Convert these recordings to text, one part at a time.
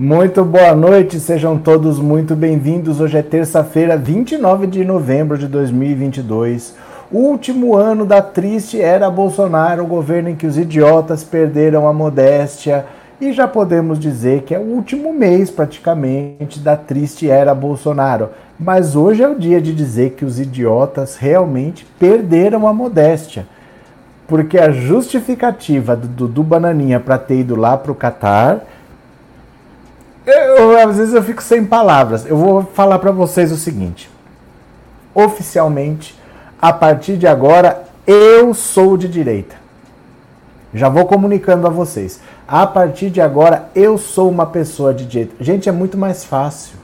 Muito boa noite, sejam todos muito bem-vindos. Hoje é terça-feira, 29 de novembro de 2022. O último ano da triste era Bolsonaro, o governo em que os idiotas perderam a modéstia. E já podemos dizer que é o último mês praticamente da triste era Bolsonaro. Mas hoje é o dia de dizer que os idiotas realmente perderam a modéstia. Porque a justificativa do Dudu Bananinha para ter ido lá para o Catar eu, às vezes eu fico sem palavras. Eu vou falar para vocês o seguinte. Oficialmente, a partir de agora, eu sou de direita. Já vou comunicando a vocês. A partir de agora, eu sou uma pessoa de direita. Gente, é muito mais fácil.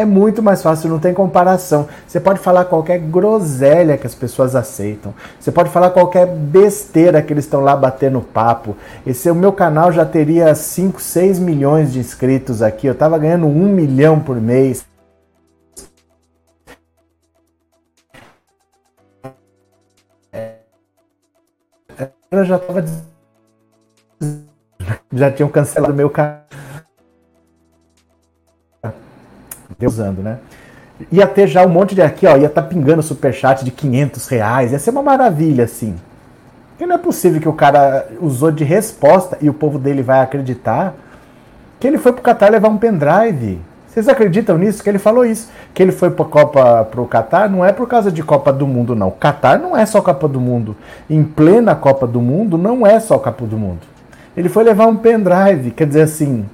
É muito mais fácil, não tem comparação. Você pode falar qualquer groselha que as pessoas aceitam. Você pode falar qualquer besteira que eles estão lá batendo papo. Esse o meu canal já teria 5, 6 milhões de inscritos aqui. Eu tava ganhando 1 milhão por mês. Eu já tava já tinham cancelado meu canal usando, né? Ia ter já um monte de aqui, ó, ia estar tá pingando superchat de 500 reais, ia ser uma maravilha, assim. Porque não é possível que o cara usou de resposta e o povo dele vai acreditar que ele foi pro Catar levar um pendrive. Vocês acreditam nisso? Que ele falou isso. Que ele foi pra Copa pro Catar não é por causa de Copa do Mundo, não. Catar não é só Copa do Mundo. Em plena Copa do Mundo não é só Copa do Mundo. Ele foi levar um pendrive, quer dizer assim,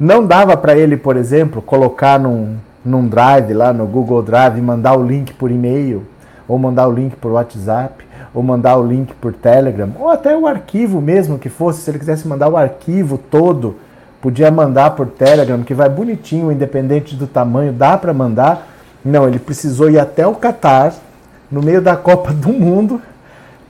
não dava para ele, por exemplo, colocar num, num drive lá no Google Drive e mandar o link por e-mail, ou mandar o link por WhatsApp, ou mandar o link por Telegram, ou até o arquivo mesmo que fosse, se ele quisesse mandar o arquivo todo, podia mandar por Telegram, que vai bonitinho, independente do tamanho, dá para mandar. Não, ele precisou ir até o Catar, no meio da Copa do Mundo,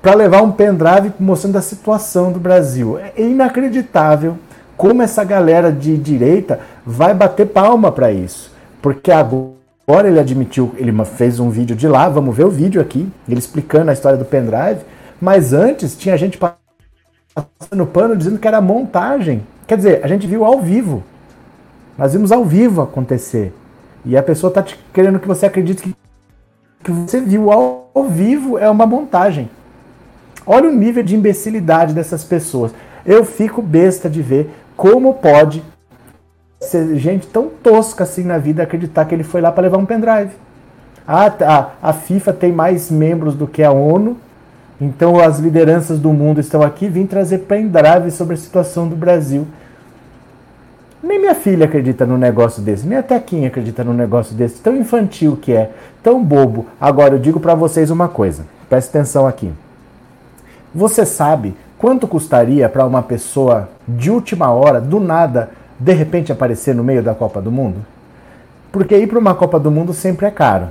para levar um pendrive mostrando a situação do Brasil. É inacreditável como essa galera de direita vai bater palma para isso. Porque agora ele admitiu, ele fez um vídeo de lá, vamos ver o vídeo aqui, ele explicando a história do pendrive, mas antes tinha gente passando pano dizendo que era montagem. Quer dizer, a gente viu ao vivo. Nós vimos ao vivo acontecer. E a pessoa está querendo que você acredite que, que você viu ao, ao vivo é uma montagem. Olha o nível de imbecilidade dessas pessoas. Eu fico besta de ver como pode ser gente tão tosca assim na vida acreditar que ele foi lá para levar um pendrive? Ah, a, a FIFA tem mais membros do que a ONU, então as lideranças do mundo estão aqui, vim trazer pendrive sobre a situação do Brasil. Nem minha filha acredita num negócio desse, nem a Tequinha acredita num negócio desse, tão infantil que é, tão bobo. Agora eu digo para vocês uma coisa, preste atenção aqui. Você sabe Quanto custaria para uma pessoa de última hora, do nada, de repente aparecer no meio da Copa do Mundo? Porque ir para uma Copa do Mundo sempre é caro.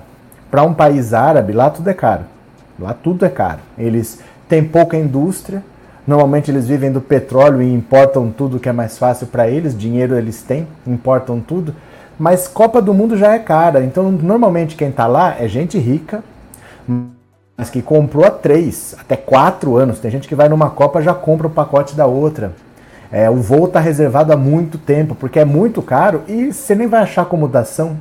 Para um país árabe, lá tudo é caro. Lá tudo é caro. Eles têm pouca indústria, normalmente eles vivem do petróleo e importam tudo que é mais fácil para eles, dinheiro eles têm, importam tudo. Mas Copa do Mundo já é cara, então normalmente quem está lá é gente rica, mas que comprou há três, até quatro anos. Tem gente que vai numa Copa já compra o pacote da outra. É, o voo está reservado há muito tempo, porque é muito caro e você nem vai achar acomodação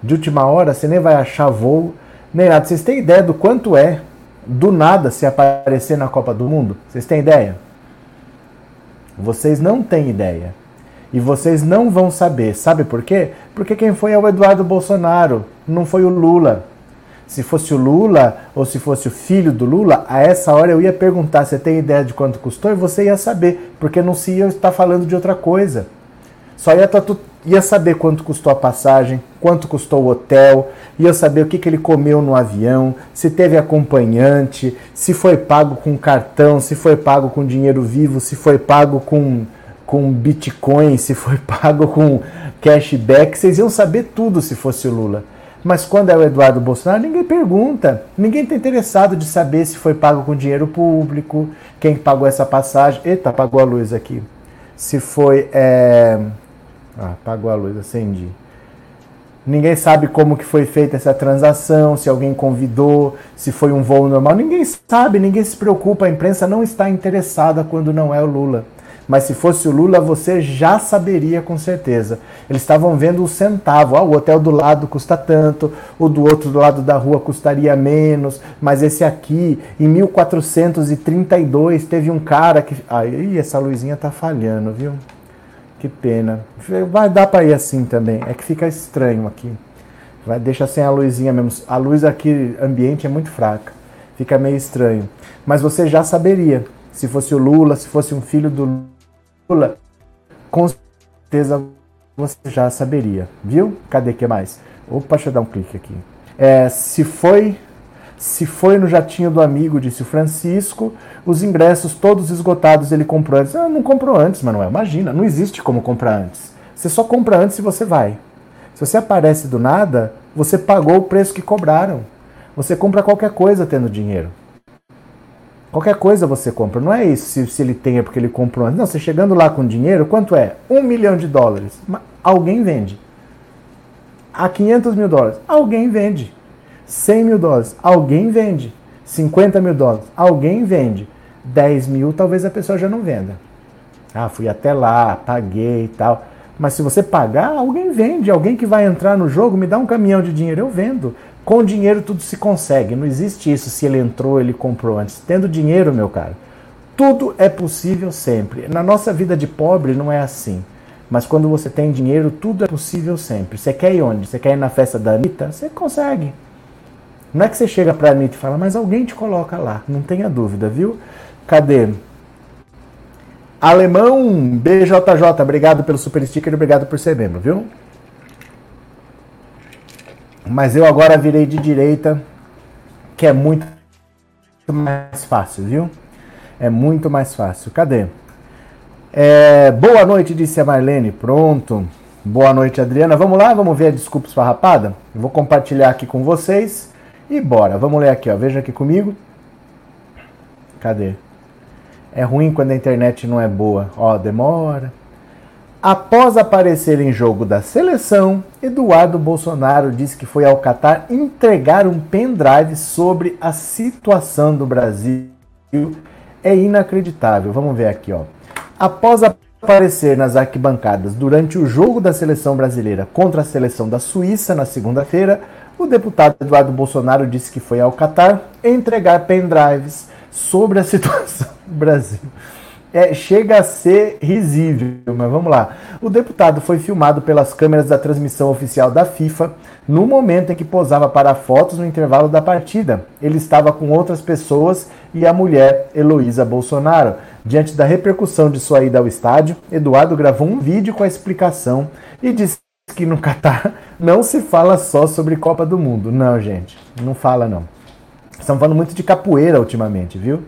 de última hora, você nem vai achar voo, nem nada. Vocês têm ideia do quanto é do nada se aparecer na Copa do Mundo? Vocês têm ideia? Vocês não têm ideia. E vocês não vão saber. Sabe por quê? Porque quem foi é o Eduardo Bolsonaro, não foi o Lula se fosse o Lula ou se fosse o filho do Lula, a essa hora eu ia perguntar: você tem ideia de quanto custou? E você ia saber, porque não se ia estar falando de outra coisa. Só ia, tá, ia saber quanto custou a passagem, quanto custou o hotel, ia saber o que, que ele comeu no avião, se teve acompanhante, se foi pago com cartão, se foi pago com dinheiro vivo, se foi pago com, com Bitcoin, se foi pago com cashback. Vocês iam saber tudo se fosse o Lula. Mas quando é o Eduardo Bolsonaro, ninguém pergunta. Ninguém está interessado de saber se foi pago com dinheiro público, quem pagou essa passagem. Eita, apagou a luz aqui. Se foi. É... Ah, apagou a luz, acendi. Ninguém sabe como que foi feita essa transação, se alguém convidou, se foi um voo normal. Ninguém sabe, ninguém se preocupa. A imprensa não está interessada quando não é o Lula. Mas se fosse o Lula, você já saberia com certeza. Eles estavam vendo o centavo. Ah, o hotel do lado custa tanto, o do outro do lado da rua custaria menos, mas esse aqui, em 1432, teve um cara que. Aí, essa luzinha tá falhando, viu? Que pena. Vai dar para ir assim também. É que fica estranho aqui. Vai, deixa sem a luzinha mesmo. A luz aqui ambiente é muito fraca. Fica meio estranho. Mas você já saberia. Se fosse o Lula, se fosse um filho do Lula, com certeza você já saberia. Viu? Cadê que mais? Opa, deixa eu dar um clique aqui. É, se foi se foi no jatinho do amigo, disse o Francisco, os ingressos todos esgotados ele comprou antes. Ah, não comprou antes, Manuel. Imagina, não existe como comprar antes. Você só compra antes se você vai. Se você aparece do nada, você pagou o preço que cobraram. Você compra qualquer coisa tendo dinheiro. Qualquer coisa você compra. Não é isso se, se ele tem é porque ele comprou antes. Não, você chegando lá com dinheiro, quanto é? Um milhão de dólares. Alguém vende. A 500 mil dólares. Alguém vende. 100 mil dólares, alguém vende. 50 mil dólares, alguém vende. 10 mil, talvez a pessoa já não venda. Ah, fui até lá, paguei e tal. Mas se você pagar, alguém vende. Alguém que vai entrar no jogo, me dá um caminhão de dinheiro, eu vendo. Com dinheiro tudo se consegue. Não existe isso se ele entrou, ele comprou antes. Tendo dinheiro, meu cara, tudo é possível sempre. Na nossa vida de pobre não é assim. Mas quando você tem dinheiro, tudo é possível sempre. Você quer ir onde? Você quer ir na festa da Anitta? Você consegue. Não é que você chega para mim e fala, mas alguém te coloca lá, não tenha dúvida, viu? Cadê? Alemão BJJ, obrigado pelo super sticker, obrigado por ser membro, viu? Mas eu agora virei de direita, que é muito mais fácil, viu? É muito mais fácil. Cadê? É, boa noite, disse a Marlene. Pronto. Boa noite, Adriana. Vamos lá, vamos ver a desculpa esfarrapada? Eu vou compartilhar aqui com vocês. E bora, vamos ler aqui, ó. Veja aqui comigo. Cadê? É ruim quando a internet não é boa. Ó, demora. Após aparecer em jogo da seleção, Eduardo Bolsonaro disse que foi ao Catar entregar um pendrive sobre a situação do Brasil. É inacreditável. Vamos ver aqui, ó. Após aparecer nas arquibancadas durante o jogo da seleção brasileira contra a seleção da Suíça na segunda-feira, o deputado Eduardo Bolsonaro disse que foi ao Catar entregar pendrives sobre a situação do Brasil. É, chega a ser risível, mas vamos lá. O deputado foi filmado pelas câmeras da transmissão oficial da FIFA no momento em que posava para fotos no intervalo da partida. Ele estava com outras pessoas e a mulher Heloísa Bolsonaro. Diante da repercussão de sua ida ao estádio, Eduardo gravou um vídeo com a explicação e disse que no Catar não se fala só sobre Copa do Mundo. Não, gente, não fala não. Estamos falando muito de capoeira ultimamente, viu?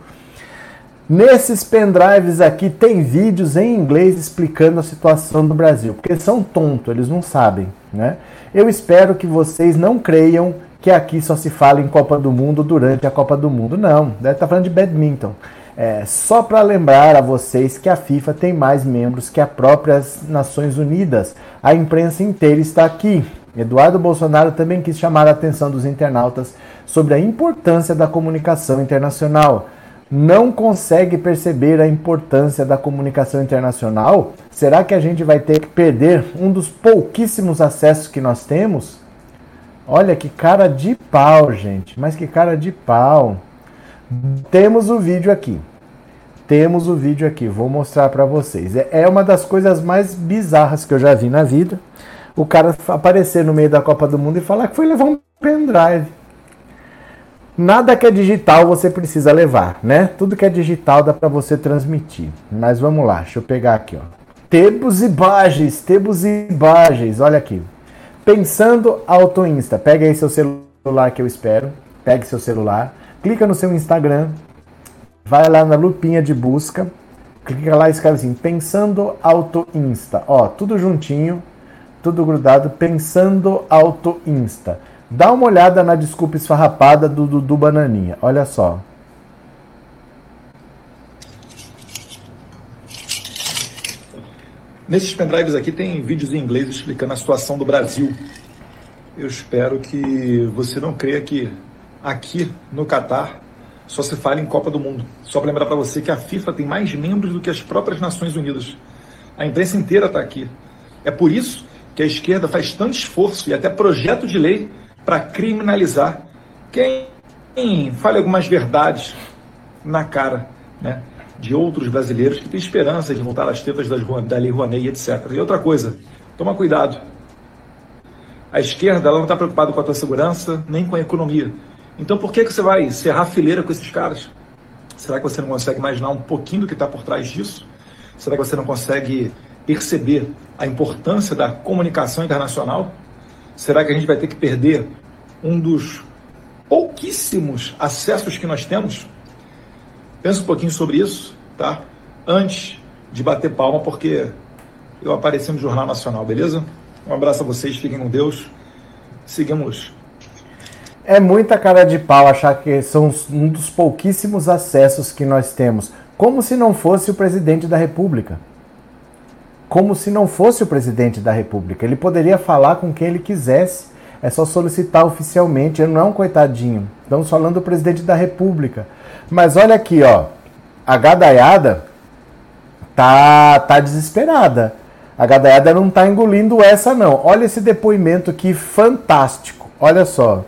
Nesses pendrives aqui tem vídeos em inglês explicando a situação do Brasil, porque eles são tontos, eles não sabem, né? Eu espero que vocês não creiam que aqui só se fala em Copa do Mundo durante a Copa do Mundo. Não, deve estar falando de badminton. É, só para lembrar a vocês que a FIFA tem mais membros que as próprias Nações Unidas. A imprensa inteira está aqui. Eduardo Bolsonaro também quis chamar a atenção dos internautas sobre a importância da comunicação internacional. Não consegue perceber a importância da comunicação internacional? Será que a gente vai ter que perder um dos pouquíssimos acessos que nós temos? Olha que cara de pau, gente. Mas que cara de pau. Temos o vídeo aqui. Temos o vídeo aqui, vou mostrar para vocês. É, é uma das coisas mais bizarras que eu já vi na vida. O cara aparecer no meio da Copa do Mundo e falar que foi levar um pendrive. Nada que é digital você precisa levar, né? Tudo que é digital dá para você transmitir. Mas vamos lá, deixa eu pegar aqui, ó. Tebos e Bages, Tebos e Bages, olha aqui. Pensando Auto Insta, pega aí seu celular que eu espero. Pegue seu celular clica no seu Instagram, vai lá na lupinha de busca, clica lá e escreve assim, Pensando Auto Insta. Ó, tudo juntinho, tudo grudado, Pensando Auto Insta. Dá uma olhada na desculpa esfarrapada do Dudu Bananinha. Olha só. Nesses pendrives aqui tem vídeos em inglês explicando a situação do Brasil. Eu espero que você não creia que aqui no Catar só se fala em Copa do Mundo. Só para lembrar para você que a FIFA tem mais membros do que as próprias Nações Unidas. A imprensa inteira está aqui. É por isso que a esquerda faz tanto esforço e até projeto de lei para criminalizar quem fale algumas verdades na cara né, de outros brasileiros que têm esperança de voltar às tetas das, da Lei Rouanet, etc. E outra coisa, toma cuidado. A esquerda ela não está preocupada com a tua segurança, nem com a economia. Então por que, que você vai serrar fileira com esses caras? Será que você não consegue imaginar um pouquinho do que está por trás disso? Será que você não consegue perceber a importância da comunicação internacional? Será que a gente vai ter que perder um dos pouquíssimos acessos que nós temos? Pensa um pouquinho sobre isso, tá? Antes de bater palma, porque eu apareci no Jornal Nacional, beleza? Um abraço a vocês, fiquem com Deus. Seguimos. É muita cara de pau achar que são um dos pouquíssimos acessos que nós temos, como se não fosse o presidente da República. Como se não fosse o presidente da República. Ele poderia falar com quem ele quisesse. É só solicitar oficialmente. Ele não é um coitadinho. Estamos falando do presidente da República. Mas olha aqui, ó. A gadaiada tá, tá desesperada. A gadaiada não tá engolindo essa, não. Olha esse depoimento aqui fantástico. Olha só.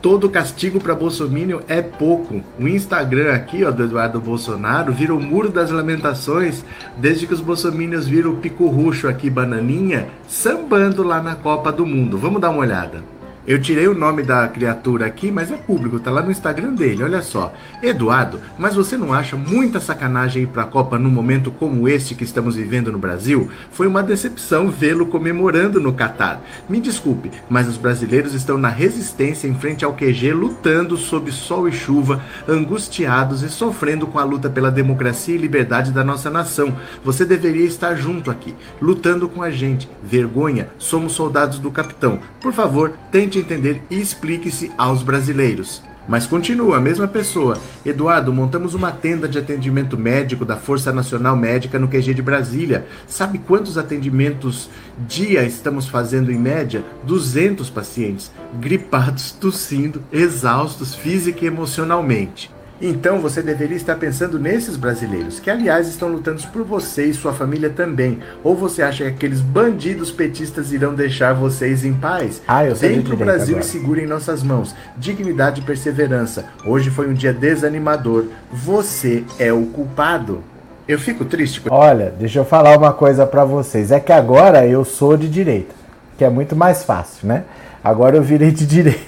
Todo castigo para Bolsonaro é pouco. O Instagram aqui, ó, do Eduardo Bolsonaro, vira o muro das lamentações desde que os bolsominions viram o pico roxo aqui, bananinha, sambando lá na Copa do Mundo. Vamos dar uma olhada. Eu tirei o nome da criatura aqui, mas é público, tá lá no Instagram dele, olha só. Eduardo, mas você não acha muita sacanagem ir pra Copa num momento como este que estamos vivendo no Brasil? Foi uma decepção vê-lo comemorando no Catar. Me desculpe, mas os brasileiros estão na resistência em frente ao QG, lutando sob sol e chuva, angustiados e sofrendo com a luta pela democracia e liberdade da nossa nação. Você deveria estar junto aqui, lutando com a gente. Vergonha, somos soldados do capitão. Por favor, tente entender e explique-se aos brasileiros. Mas continua a mesma pessoa. Eduardo, montamos uma tenda de atendimento médico da Força Nacional Médica no QG de Brasília. Sabe quantos atendimentos dia estamos fazendo em média? 200 pacientes, gripados, tossindo, exaustos física e emocionalmente. Então você deveria estar pensando nesses brasileiros, que aliás estão lutando por você e sua família também. Ou você acha que aqueles bandidos petistas irão deixar vocês em paz? Ah, eu sei Dentro do Brasil agora. e segura em nossas mãos. Dignidade e perseverança. Hoje foi um dia desanimador. Você é o culpado. Eu fico triste. Olha, deixa eu falar uma coisa para vocês. É que agora eu sou de direita, que é muito mais fácil, né? Agora eu virei de direita.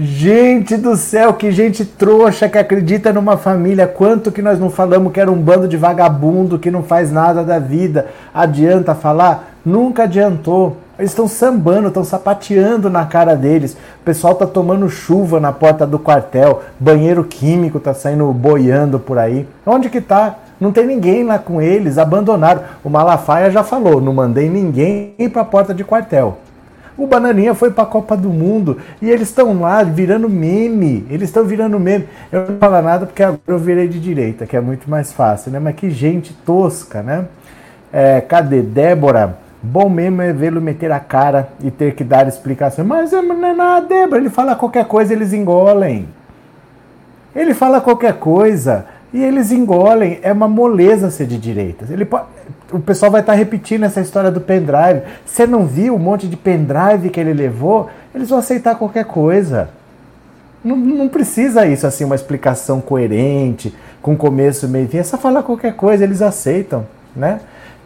Gente do céu, que gente trouxa que acredita numa família. Quanto que nós não falamos que era um bando de vagabundo que não faz nada da vida. Adianta falar? Nunca adiantou. Eles estão sambando, estão sapateando na cara deles. O pessoal tá tomando chuva na porta do quartel. Banheiro químico tá saindo boiando por aí. Onde que tá? Não tem ninguém lá com eles, abandonaram. O Malafaia já falou, não mandei ninguém para a porta de quartel. O Bananinha foi para a Copa do Mundo e eles estão lá virando meme. Eles estão virando meme. Eu não falo nada porque agora eu virei de direita, que é muito mais fácil, né? Mas que gente tosca, né? É, cadê Débora? Bom mesmo é vê-lo meter a cara e ter que dar explicação. Mas não é nada, Débora. Ele fala qualquer coisa, eles engolem. Ele fala qualquer coisa e eles engolem. É uma moleza ser de direita. Ele o pessoal vai estar repetindo essa história do pendrive. Você não viu um monte de pendrive que ele levou? Eles vão aceitar qualquer coisa. Não, não precisa isso, assim, uma explicação coerente, com começo, meio e fim. É só falar qualquer coisa, eles aceitam, né?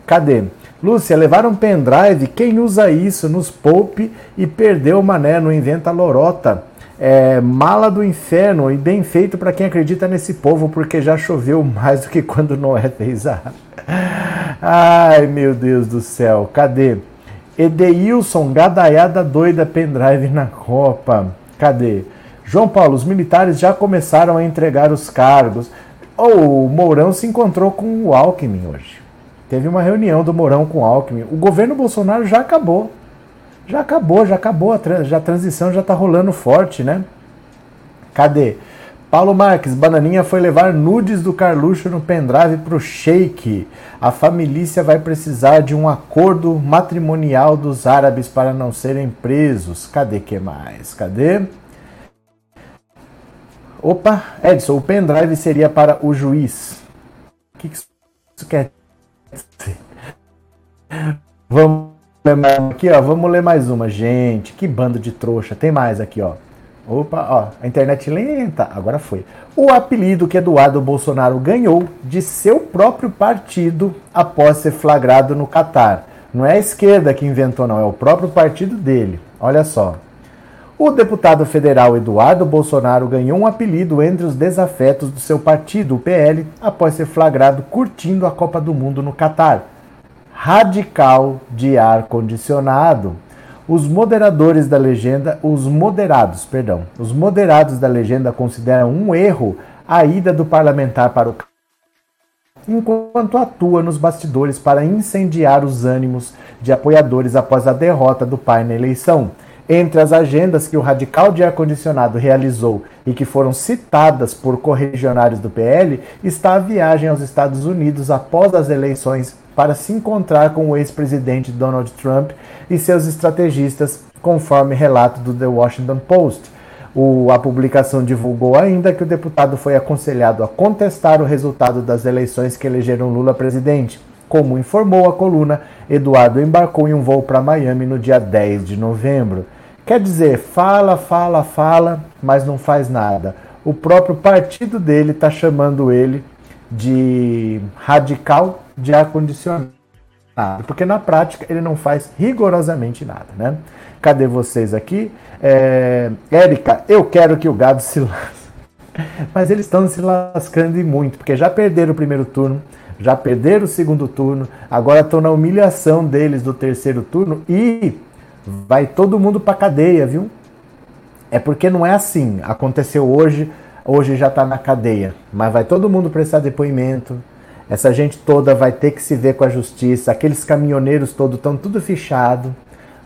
Cadê? Lúcia, levar um pendrive, quem usa isso nos poupe e perdeu o mané, não inventa lorota. É, mala do inferno e bem feito para quem acredita nesse povo, porque já choveu mais do que quando Noé fez a Ai, meu Deus do céu, cadê? Edeilson, gadaiada doida, pendrive na Copa. Cadê? João Paulo, os militares já começaram a entregar os cargos. O Mourão se encontrou com o Alckmin hoje. Teve uma reunião do Mourão com o Alckmin. O governo Bolsonaro já acabou. Já acabou, já acabou. A, já a transição já está rolando forte, né? Cadê? Paulo Marques, Bananinha foi levar nudes do Carluxo no pendrive pro Sheik. A família vai precisar de um acordo matrimonial dos árabes para não serem presos. Cadê que mais? Cadê? Opa, Edson, o pendrive seria para o juiz. O que isso quer dizer? Vamos aqui, ó. Vamos ler mais uma. Gente, que bando de trouxa. Tem mais aqui, ó. Opa, ó, a internet lenta. Agora foi. O apelido que Eduardo Bolsonaro ganhou de seu próprio partido após ser flagrado no Catar. Não é a esquerda que inventou, não, é o próprio partido dele. Olha só. O deputado federal Eduardo Bolsonaro ganhou um apelido entre os desafetos do seu partido, o PL, após ser flagrado curtindo a Copa do Mundo no Catar. Radical de ar condicionado. Os moderadores da legenda, os moderados, perdão, os moderados da legenda consideram um erro a ida do parlamentar para o enquanto atua nos bastidores para incendiar os ânimos de apoiadores após a derrota do pai na eleição. Entre as agendas que o radical de ar-condicionado realizou e que foram citadas por correligionários do PL está a viagem aos Estados Unidos após as eleições para se encontrar com o ex-presidente Donald Trump e seus estrategistas, conforme relato do The Washington Post. O, a publicação divulgou ainda que o deputado foi aconselhado a contestar o resultado das eleições que elegeram Lula presidente. Como informou a coluna, Eduardo embarcou em um voo para Miami no dia 10 de novembro. Quer dizer, fala, fala, fala, mas não faz nada. O próprio partido dele está chamando ele de radical de ar-condicionado, porque na prática ele não faz rigorosamente nada, né? Cadê vocês aqui? É, Érica, eu quero que o gado se lasque. Mas eles estão se lascando e muito, porque já perderam o primeiro turno, já perderam o segundo turno, agora estão na humilhação deles do terceiro turno e vai todo mundo para cadeia, viu? É porque não é assim. Aconteceu hoje, hoje já está na cadeia, mas vai todo mundo prestar depoimento. Essa gente toda vai ter que se ver com a justiça. Aqueles caminhoneiros todos estão tudo fichado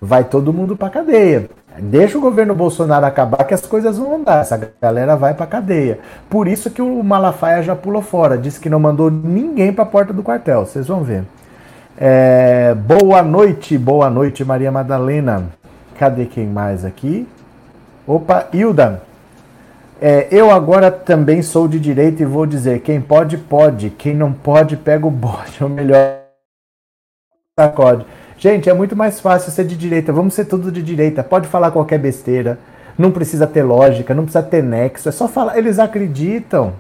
vai todo mundo para cadeia. Deixa o governo Bolsonaro acabar que as coisas vão andar. Essa galera vai para cadeia. Por isso que o Malafaia já pulou fora. Disse que não mandou ninguém para a porta do quartel. Vocês vão ver. É, boa noite, boa noite, Maria Madalena. Cadê quem mais aqui? Opa, Hilda. É, eu agora também sou de direita e vou dizer: quem pode, pode. Quem não pode, pega o bode. É o melhor sacode. Gente, é muito mais fácil ser de direita. Vamos ser tudo de direita. Pode falar qualquer besteira. Não precisa ter lógica, não precisa ter nexo. É só falar. Eles acreditam.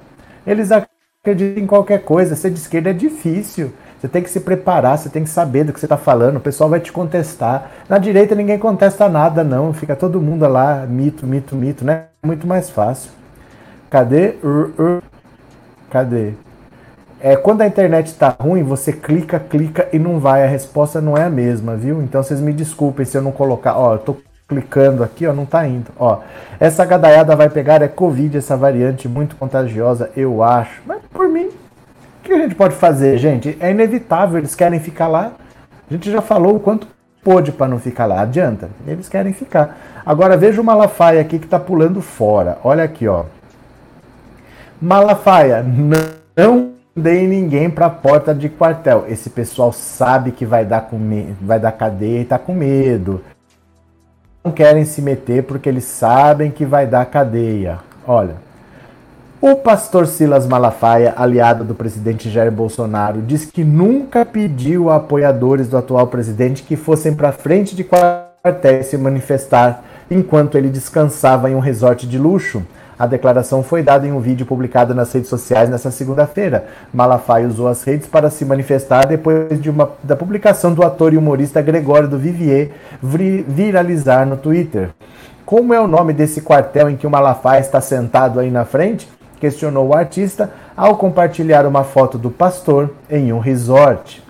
Eles acreditam em qualquer coisa. Ser de esquerda é difícil. Você tem que se preparar, você tem que saber do que você está falando. O pessoal vai te contestar. Na direita ninguém contesta nada, não. Fica todo mundo lá, mito, mito, mito, né? Muito mais fácil. Cadê? Cadê? É, quando a internet está ruim, você clica, clica e não vai. A resposta não é a mesma, viu? Então vocês me desculpem se eu não colocar. Ó, eu tô clicando aqui, ó, não tá indo. Ó, essa gadaiada vai pegar é Covid, essa variante muito contagiosa, eu acho. Mas por mim, que a gente pode fazer, gente? É inevitável, eles querem ficar lá. A gente já falou o quanto pôde para não ficar lá. Adianta, eles querem ficar. Agora veja o Malafaia aqui que tá pulando fora. Olha aqui, ó. Malafaia, não mandei ninguém para a porta de quartel. Esse pessoal sabe que vai dar, com vai dar cadeia e está com medo. Não querem se meter porque eles sabem que vai dar cadeia. Olha, o pastor Silas Malafaia, aliado do presidente Jair Bolsonaro, diz que nunca pediu a apoiadores do atual presidente que fossem para frente de quartel se manifestar enquanto ele descansava em um resort de luxo. A declaração foi dada em um vídeo publicado nas redes sociais nesta segunda-feira. Malafaia usou as redes para se manifestar depois de uma, da publicação do ator e humorista Gregório do Vivier viralizar no Twitter. Como é o nome desse quartel em que o Malafaia está sentado aí na frente? Questionou o artista ao compartilhar uma foto do pastor em um resort.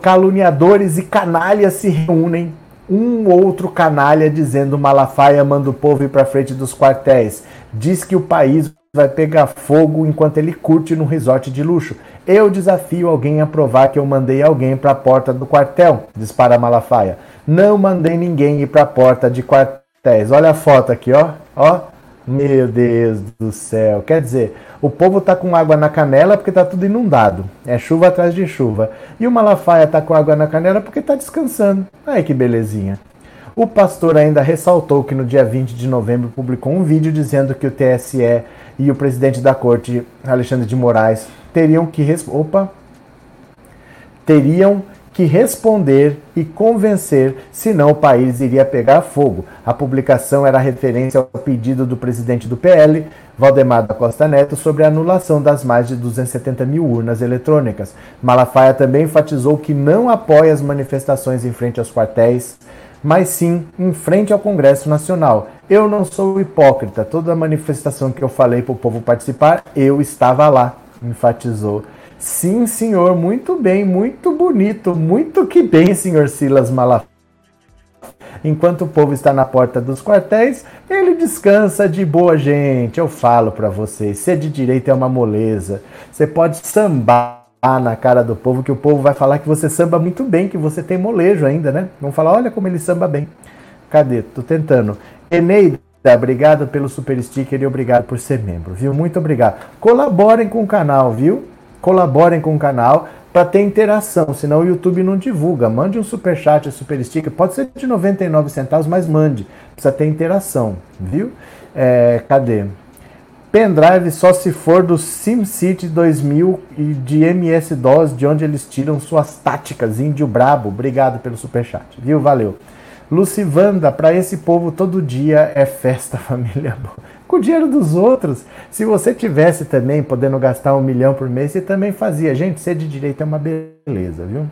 Caluniadores e canalhas se reúnem um outro canalha dizendo Malafaia manda o povo ir para frente dos quartéis. Diz que o país vai pegar fogo enquanto ele curte num resort de luxo. Eu desafio alguém a provar que eu mandei alguém para a porta do quartel, dispara Malafaia. Não mandei ninguém ir para a porta de quartéis. Olha a foto aqui, ó. Ó. Meu Deus do céu. Quer dizer, o povo tá com água na canela porque tá tudo inundado. É chuva atrás de chuva. E o Malafaia tá com água na canela porque tá descansando. Ai que belezinha. O pastor ainda ressaltou que no dia 20 de novembro publicou um vídeo dizendo que o TSE e o presidente da corte, Alexandre de Moraes, teriam que. Opa! Teriam que responder e convencer, senão o país iria pegar fogo. A publicação era referência ao pedido do presidente do PL, Valdemar da Costa Neto, sobre a anulação das mais de 270 mil urnas eletrônicas. Malafaia também enfatizou que não apoia as manifestações em frente aos quartéis, mas sim em frente ao Congresso Nacional. Eu não sou hipócrita, toda manifestação que eu falei para o povo participar, eu estava lá, enfatizou Sim, senhor, muito bem, muito bonito, muito que bem, senhor Silas Malafaia. Enquanto o povo está na porta dos quartéis, ele descansa de boa gente. Eu falo para vocês, ser de direita é uma moleza. Você pode sambar na cara do povo, que o povo vai falar que você samba muito bem, que você tem molejo ainda, né? Vão falar, olha como ele samba bem. Cadê? Tô tentando. Eneida, obrigado pelo super sticker e obrigado por ser membro, viu? Muito obrigado. Colaborem com o canal, viu? Colaborem com o canal para ter interação, senão o YouTube não divulga. Mande um super chat, super sticker, pode ser de 99 centavos, mas mande. Precisa ter interação, viu? É, cadê? Pendrive só se for do SimCity 2000 e de MS-DOS, de onde eles tiram suas táticas, índio brabo. Obrigado pelo super chat, viu? Valeu. Lucivanda, para esse povo todo dia é festa, família boa com o dinheiro dos outros. Se você tivesse também podendo gastar um milhão por mês, você também fazia. Gente, ser de direito é uma beleza, viu?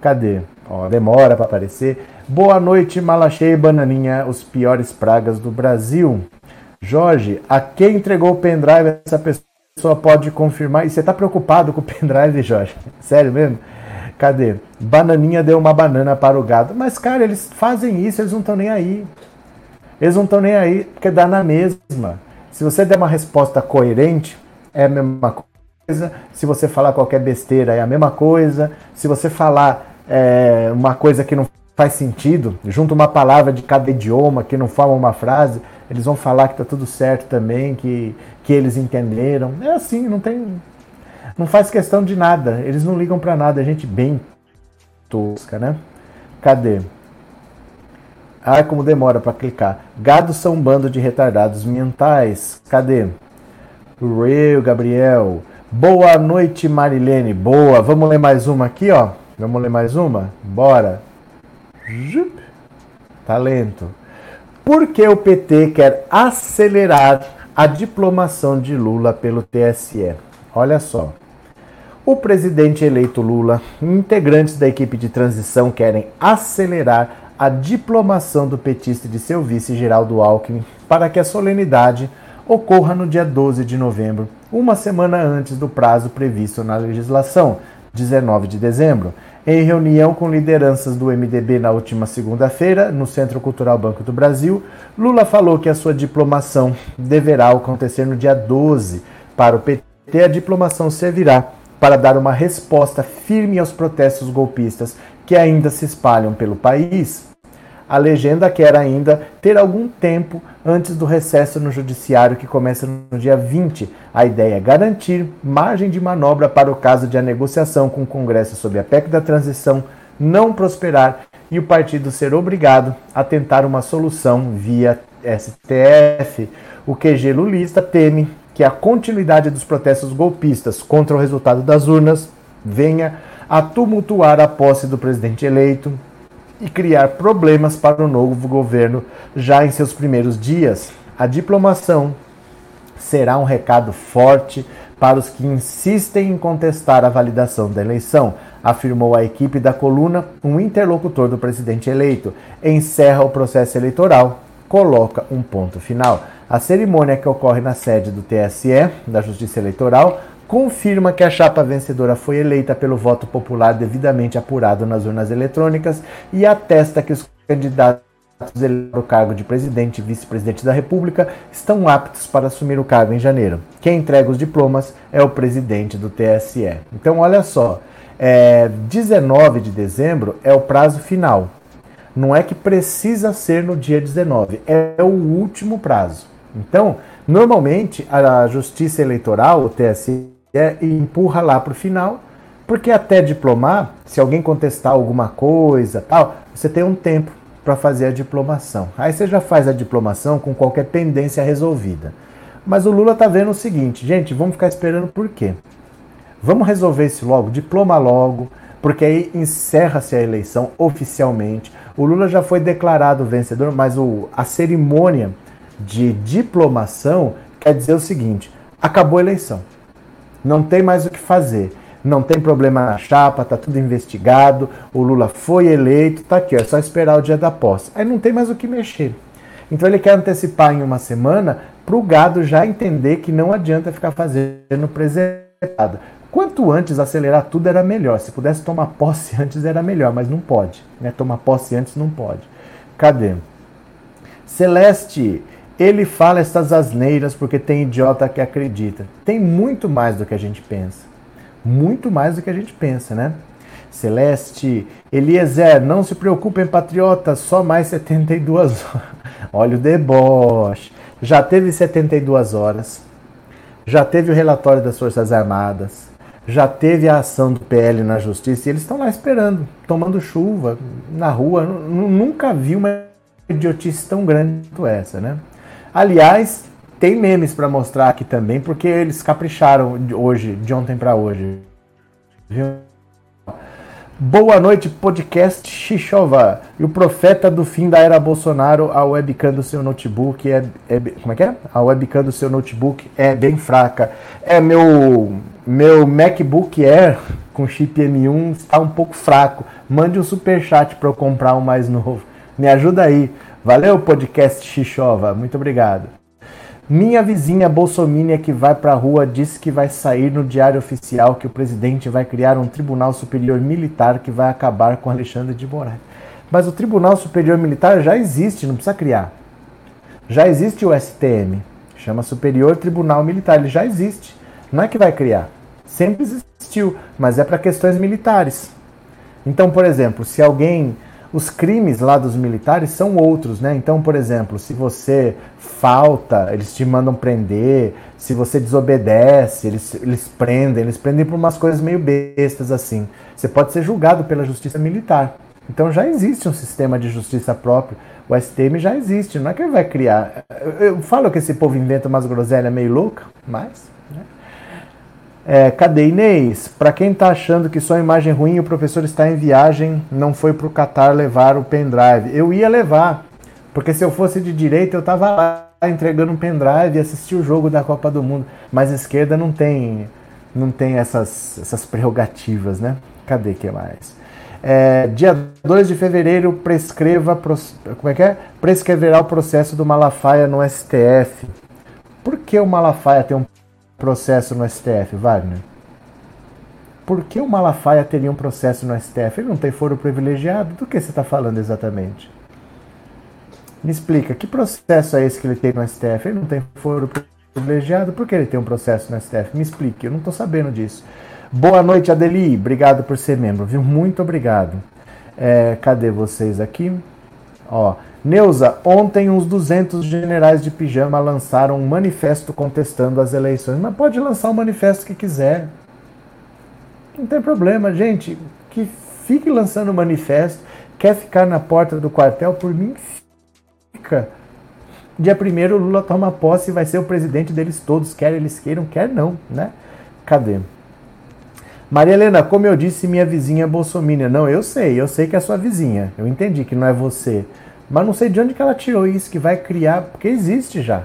Cadê? Ó, demora para aparecer. Boa noite, Malacheia e Bananinha, os piores pragas do Brasil. Jorge, a quem entregou o pendrive, essa pessoa pode confirmar. E você tá preocupado com o pendrive, Jorge? Sério mesmo? Cadê? Bananinha deu uma banana para o gado. Mas, cara, eles fazem isso, eles não estão nem aí. Eles não estão nem aí, porque dá na mesma. Se você der uma resposta coerente, é a mesma coisa. Se você falar qualquer besteira, é a mesma coisa. Se você falar é, uma coisa que não faz sentido, junto uma palavra de cada idioma que não forma uma frase, eles vão falar que está tudo certo também, que, que eles entenderam. É assim, não tem. Não faz questão de nada. Eles não ligam para nada. É gente bem tosca, né? Cadê? Ai, como demora para clicar. Gados são um bando de retardados mentais. Cadê? Real, Gabriel. Boa noite, Marilene. Boa. Vamos ler mais uma aqui, ó. Vamos ler mais uma? Bora. Talento. Por que o PT quer acelerar a diplomação de Lula pelo TSE? Olha só. O presidente eleito Lula integrantes da equipe de transição querem acelerar a diplomação do petista e de seu vice Geraldo Alckmin para que a solenidade ocorra no dia 12 de novembro, uma semana antes do prazo previsto na legislação, 19 de dezembro. Em reunião com lideranças do MDB na última segunda-feira, no Centro Cultural Banco do Brasil, Lula falou que a sua diplomação deverá acontecer no dia 12. Para o PT, a diplomação servirá para dar uma resposta firme aos protestos golpistas que ainda se espalham pelo país a legenda quer ainda ter algum tempo antes do recesso no judiciário que começa no dia 20. A ideia é garantir margem de manobra para o caso de a negociação com o Congresso sobre a PEC da transição não prosperar e o partido ser obrigado a tentar uma solução via STF. O QG lulista teme que a continuidade dos protestos golpistas contra o resultado das urnas venha a tumultuar a posse do presidente eleito, e criar problemas para o novo governo já em seus primeiros dias. A diplomação será um recado forte para os que insistem em contestar a validação da eleição, afirmou a equipe da coluna, um interlocutor do presidente eleito. Encerra o processo eleitoral, coloca um ponto final. A cerimônia que ocorre na sede do TSE, da Justiça Eleitoral, confirma que a chapa vencedora foi eleita pelo voto popular devidamente apurado nas urnas eletrônicas e atesta que os candidatos para o cargo de presidente e vice-presidente da República estão aptos para assumir o cargo em janeiro. Quem entrega os diplomas é o presidente do TSE. Então, olha só, é, 19 de dezembro é o prazo final. Não é que precisa ser no dia 19, é o último prazo. Então, normalmente a Justiça Eleitoral, o TSE, empurra lá para o final, porque até diplomar, se alguém contestar alguma coisa, tal, você tem um tempo para fazer a diplomação. Aí você já faz a diplomação com qualquer pendência resolvida. Mas o Lula tá vendo o seguinte, gente, vamos ficar esperando por quê? Vamos resolver isso logo, diploma logo, porque aí encerra-se a eleição oficialmente. O Lula já foi declarado vencedor, mas o, a cerimônia de diplomação quer dizer o seguinte: acabou a eleição. Não tem mais o que fazer. Não tem problema na chapa, tá tudo investigado. O Lula foi eleito, tá aqui, é só esperar o dia da posse. Aí não tem mais o que mexer. Então ele quer antecipar em uma semana para o gado já entender que não adianta ficar fazendo preservado. Quanto antes acelerar tudo era melhor. Se pudesse tomar posse antes era melhor, mas não pode. Né? Tomar posse antes não pode. Cadê? Celeste, ele fala estas asneiras porque tem idiota que acredita. Tem muito mais do que a gente pensa. Muito mais do que a gente pensa, né? Celeste, Eliezer, não se preocupem, patriotas, só mais 72 horas. Olha o deboche. Já teve 72 horas. Já teve o relatório das Forças Armadas já teve a ação do PL na justiça e eles estão lá esperando, tomando chuva na rua. Nunca vi uma idiotice tão grande quanto essa, né? Aliás, tem memes para mostrar aqui também, porque eles capricharam hoje, de ontem para hoje. Viu? Boa noite, podcast Xixova. E o profeta do fim da era Bolsonaro, a webcam do seu notebook é, é, Como é que é? A webcam do seu notebook é bem fraca. É meu meu MacBook Air com chip M1 está um pouco fraco. Mande um super chat para eu comprar um mais novo. Me ajuda aí. Valeu, podcast Xixova. Muito obrigado. Minha vizinha Bolsomínia que vai para a rua disse que vai sair no diário oficial que o presidente vai criar um Tribunal Superior Militar que vai acabar com Alexandre de Moraes. Mas o Tribunal Superior Militar já existe, não precisa criar. Já existe o STM, chama Superior Tribunal Militar, ele já existe. Não é que vai criar. Sempre existiu, mas é para questões militares. Então, por exemplo, se alguém. Os crimes lá dos militares são outros, né? Então, por exemplo, se você falta, eles te mandam prender. Se você desobedece, eles, eles prendem. Eles prendem por umas coisas meio bestas assim. Você pode ser julgado pela justiça militar. Então já existe um sistema de justiça próprio. O STM já existe, não é que ele vai criar. Eu falo que esse povo inventa umas groselhas meio louca, mas é, cadê Inês? Para quem está achando que só imagem ruim, o professor está em viagem, não foi para o Qatar levar o pendrive. Eu ia levar, porque se eu fosse de direita, eu estava lá entregando um pendrive e assistir o jogo da Copa do Mundo. Mas a esquerda não tem, não tem essas, essas prerrogativas, né? Cadê que mais? É, dia 2 de fevereiro, prescreva. Como é que é? Prescreverá o processo do Malafaia no STF. Por que o Malafaia tem um processo no STF, Wagner? Por que o Malafaia teria um processo no STF? Ele não tem foro privilegiado? Do que você está falando exatamente? Me explica, que processo é esse que ele tem no STF? Ele não tem foro privilegiado? Por que ele tem um processo no STF? Me explique, eu não estou sabendo disso. Boa noite, Adeli. Obrigado por ser membro, viu? Muito obrigado. É, cadê vocês aqui? Ó, Neuza, ontem uns 200 generais de pijama lançaram um manifesto contestando as eleições. Mas pode lançar o manifesto que quiser. Não tem problema, gente. Que fique lançando o manifesto. Quer ficar na porta do quartel? Por mim, fica. Dia primeiro Lula toma posse e vai ser o presidente deles todos, quer eles queiram, quer não, né? Cadê? Maria Helena, como eu disse, minha vizinha é. Não, eu sei, eu sei que é sua vizinha. Eu entendi que não é você. Mas não sei de onde que ela tirou isso, que vai criar, porque existe já.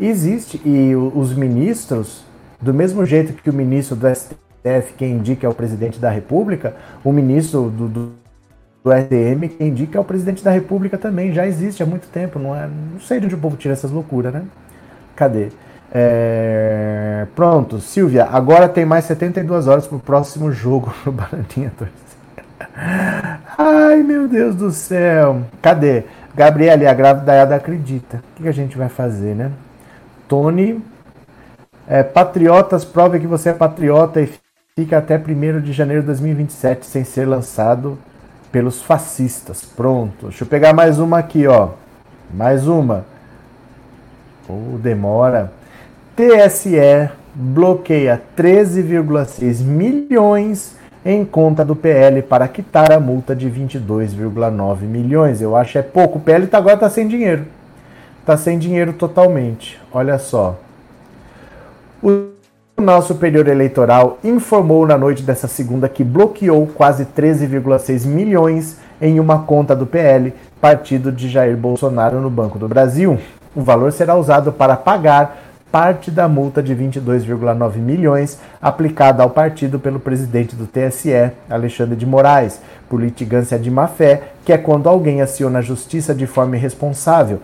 Existe, e os ministros, do mesmo jeito que o ministro do STF, quem indica é o presidente da República, o ministro do, do, do STM, quem indica é o presidente da República também, já existe há muito tempo, não, é, não sei de onde o povo tira essas loucuras, né? Cadê? É... Pronto, Silvia, agora tem mais 72 horas para o próximo jogo no Bananinha 2. Ai, meu Deus do céu. Cadê? Gabriele, a grávida Yada acredita. O que a gente vai fazer, né? Tony, é, patriotas, prove que você é patriota e fica até 1 de janeiro de 2027 sem ser lançado pelos fascistas. Pronto. Deixa eu pegar mais uma aqui, ó. Mais uma. Oh, demora. TSE bloqueia 13,6 milhões em conta do PL para quitar a multa de 22,9 milhões. Eu acho é pouco. O PL tá, agora está sem dinheiro. Está sem dinheiro totalmente. Olha só. O Tribunal Superior Eleitoral informou na noite dessa segunda que bloqueou quase 13,6 milhões em uma conta do PL, partido de Jair Bolsonaro no Banco do Brasil. O valor será usado para pagar parte da multa de 22,9 milhões aplicada ao partido pelo presidente do TSE, Alexandre de Moraes, por litigância de má-fé, que é quando alguém aciona a justiça de forma irresponsável.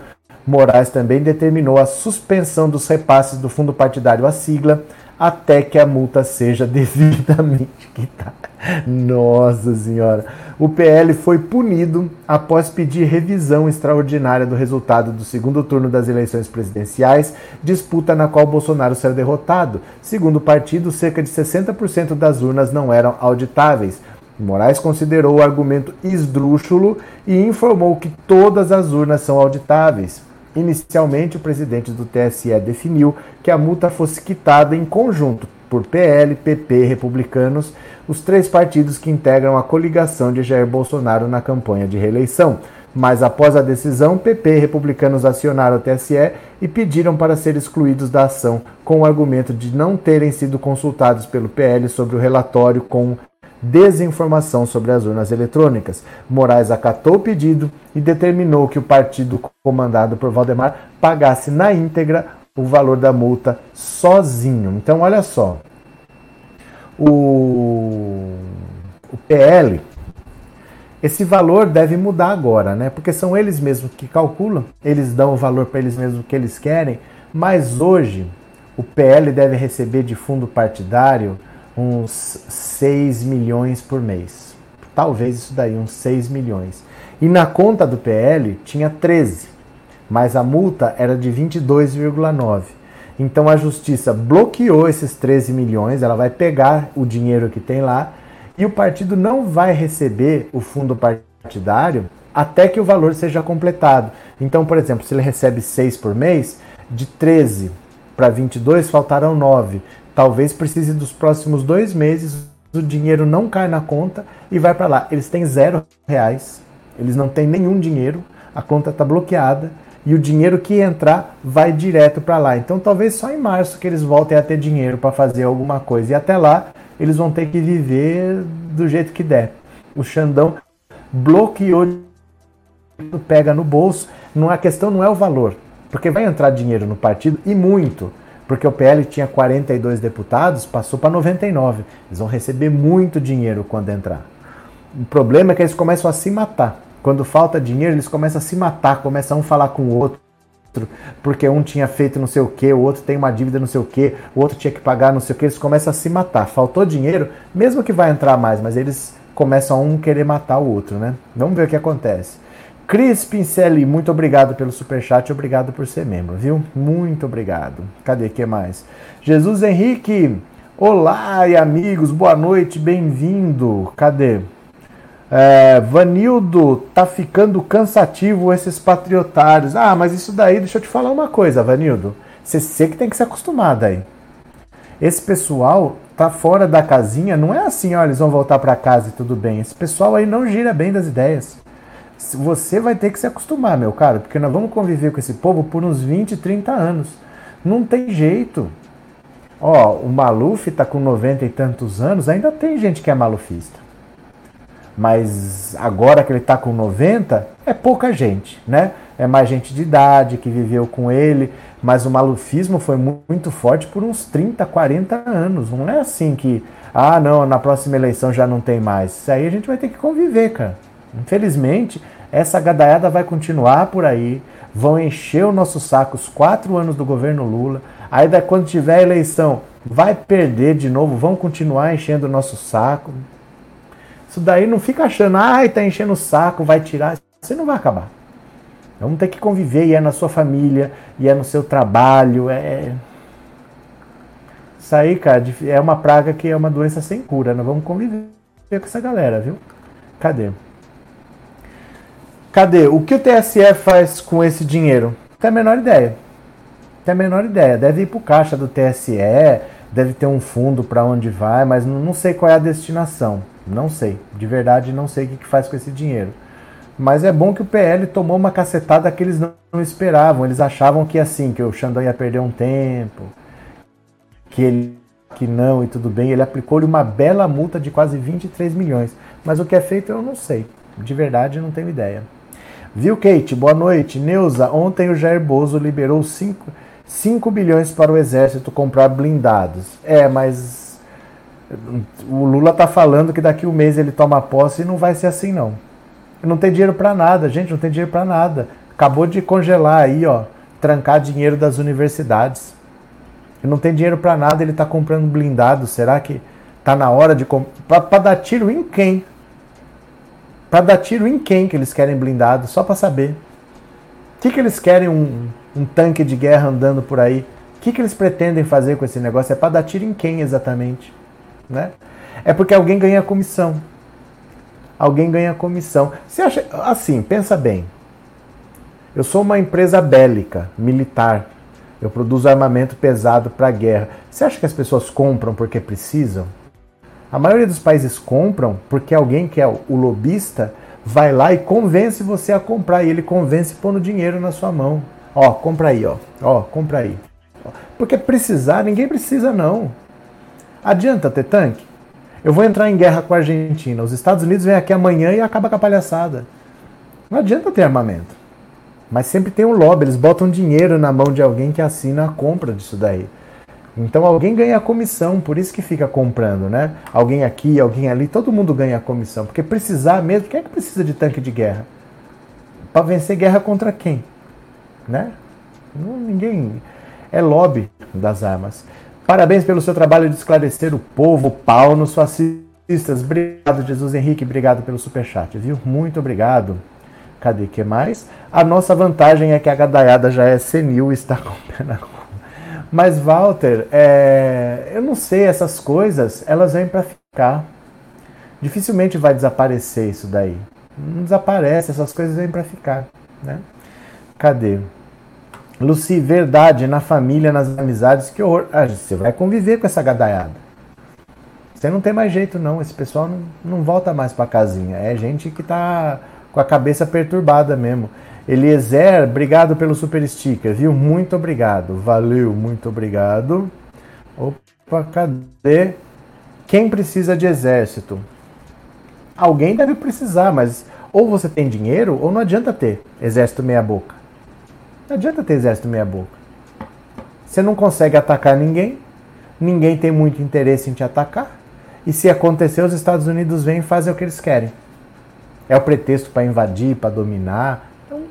Moraes também determinou a suspensão dos repasses do fundo partidário à sigla até que a multa seja devidamente quitada. Nossa Senhora! O PL foi punido após pedir revisão extraordinária do resultado do segundo turno das eleições presidenciais, disputa na qual Bolsonaro saiu derrotado. Segundo o partido, cerca de 60% das urnas não eram auditáveis. Moraes considerou o argumento esdrúxulo e informou que todas as urnas são auditáveis. Inicialmente, o presidente do TSE definiu que a multa fosse quitada em conjunto por PL, PP e Republicanos, os três partidos que integram a coligação de Jair Bolsonaro na campanha de reeleição. Mas após a decisão, PP e Republicanos acionaram o TSE e pediram para ser excluídos da ação, com o argumento de não terem sido consultados pelo PL sobre o relatório com desinformação sobre as urnas eletrônicas. Moraes acatou o pedido e determinou que o partido comandado por Valdemar pagasse na íntegra o valor da multa sozinho. Então, olha só. O, o PL, esse valor deve mudar agora, né? Porque são eles mesmos que calculam, eles dão o valor para eles mesmos que eles querem, mas hoje o PL deve receber de fundo partidário uns 6 milhões por mês. Talvez isso daí, uns 6 milhões. E na conta do PL tinha 13, mas a multa era de 22,9. Então a justiça bloqueou esses 13 milhões, ela vai pegar o dinheiro que tem lá e o partido não vai receber o fundo partidário até que o valor seja completado. Então, por exemplo, se ele recebe 6 por mês, de 13 para 22 faltarão 9 talvez precise dos próximos dois meses, o dinheiro não cai na conta e vai para lá. Eles têm zero reais, eles não têm nenhum dinheiro, a conta está bloqueada e o dinheiro que entrar vai direto para lá. Então talvez só em março que eles voltem a ter dinheiro para fazer alguma coisa e até lá eles vão ter que viver do jeito que der. O Xandão bloqueou, pega no bolso. Não a questão não é o valor, porque vai entrar dinheiro no partido e muito porque o PL tinha 42 deputados, passou para 99. Eles vão receber muito dinheiro quando entrar. O problema é que eles começam a se matar. Quando falta dinheiro, eles começam a se matar, começam a um falar com o outro, porque um tinha feito não sei o que, o outro tem uma dívida não sei o que, o outro tinha que pagar não sei o que, eles começam a se matar. Faltou dinheiro, mesmo que vai entrar mais, mas eles começam a um querer matar o outro, né? Vamos ver o que acontece. Cris Pincelli, muito obrigado pelo superchat, obrigado por ser membro, viu? Muito obrigado. Cadê que mais? Jesus Henrique, olá e amigos, boa noite, bem-vindo. Cadê? É, Vanildo, tá ficando cansativo esses patriotários. Ah, mas isso daí, deixa eu te falar uma coisa, Vanildo. Você que tem que se acostumar daí. Esse pessoal tá fora da casinha, não é assim, ó, eles vão voltar para casa e tudo bem. Esse pessoal aí não gira bem das ideias você vai ter que se acostumar, meu caro, porque nós vamos conviver com esse povo por uns 20, 30 anos. Não tem jeito. Ó, o Maluf está com 90 e tantos anos, ainda tem gente que é malufista. Mas agora que ele está com 90, é pouca gente, né? É mais gente de idade que viveu com ele, mas o malufismo foi muito forte por uns 30, 40 anos. Não é assim que, ah, não, na próxima eleição já não tem mais. Isso aí a gente vai ter que conviver, cara. Infelizmente, essa gadaiada vai continuar por aí, vão encher o nosso saco os quatro anos do governo Lula. Aí, quando tiver eleição, vai perder de novo, vão continuar enchendo o nosso saco. Isso daí não fica achando, ai, tá enchendo o saco, vai tirar. Você não vai acabar. Vamos ter que conviver, e é na sua família, e é no seu trabalho. É... Isso aí, cara, é uma praga que é uma doença sem cura. Nós vamos conviver com essa galera, viu? Cadê? Cadê? O que o TSE faz com esse dinheiro? Tem a menor ideia. Tem a menor ideia. Deve ir para o caixa do TSE, deve ter um fundo para onde vai, mas não sei qual é a destinação. Não sei. De verdade, não sei o que faz com esse dinheiro. Mas é bom que o PL tomou uma cacetada que eles não esperavam. Eles achavam que assim, que o Xandão ia perder um tempo, que ele que não e tudo bem. Ele aplicou-lhe uma bela multa de quase 23 milhões. Mas o que é feito eu não sei. De verdade, não tenho ideia. Viu, Kate? Boa noite. Neuza, ontem o Jair Bozo liberou 5, 5 bilhões para o exército comprar blindados. É, mas o Lula tá falando que daqui um mês ele toma posse e não vai ser assim, não. Não tem dinheiro para nada, gente, não tem dinheiro para nada. Acabou de congelar aí, ó, trancar dinheiro das universidades. E não tem dinheiro para nada, ele está comprando blindado. Será que tá na hora de? Para dar tiro em quem? Para dar tiro em quem que eles querem blindado? Só para saber. O que, que eles querem um, um tanque de guerra andando por aí? O que, que eles pretendem fazer com esse negócio? É para dar tiro em quem exatamente? Né? É porque alguém ganha comissão alguém ganha comissão. Você acha assim, pensa bem. Eu sou uma empresa bélica, militar. Eu produzo armamento pesado para a guerra. Você acha que as pessoas compram porque precisam? A maioria dos países compram porque alguém que é o lobista vai lá e convence você a comprar. E ele convence pondo dinheiro na sua mão. Ó, compra aí, ó. Ó, compra aí. Porque precisar, ninguém precisa não. Adianta ter tanque? Eu vou entrar em guerra com a Argentina. Os Estados Unidos vêm aqui amanhã e acaba com a palhaçada. Não adianta ter armamento. Mas sempre tem um lobby, eles botam dinheiro na mão de alguém que assina a compra disso daí. Então alguém ganha comissão, por isso que fica comprando, né? Alguém aqui, alguém ali, todo mundo ganha a comissão. Porque precisar mesmo, quem é que precisa de tanque de guerra? Para vencer guerra contra quem? Né? ninguém. É lobby das armas. Parabéns pelo seu trabalho de esclarecer o povo, pau nos fascistas. Obrigado, Jesus Henrique. Obrigado pelo superchat, viu? Muito obrigado. Cadê que mais? A nossa vantagem é que a gadaiada já é senil e está com pé na. Mas, Walter, é... eu não sei, essas coisas, elas vêm para ficar. Dificilmente vai desaparecer isso daí. Não desaparece, essas coisas vêm para ficar, né? Cadê? Luci, verdade, na família, nas amizades, que horror. Ah, você vai conviver com essa gadaiada. Você não tem mais jeito, não. Esse pessoal não, não volta mais pra casinha. É gente que tá com a cabeça perturbada mesmo. Eliezer, obrigado pelo super sticker, viu? Muito obrigado. Valeu, muito obrigado. Opa, cadê? Quem precisa de exército? Alguém deve precisar, mas ou você tem dinheiro ou não adianta ter exército meia boca. Não adianta ter exército meia boca. Você não consegue atacar ninguém, ninguém tem muito interesse em te atacar, e se acontecer, os Estados Unidos vêm e fazem o que eles querem. É o pretexto para invadir, para dominar. Então,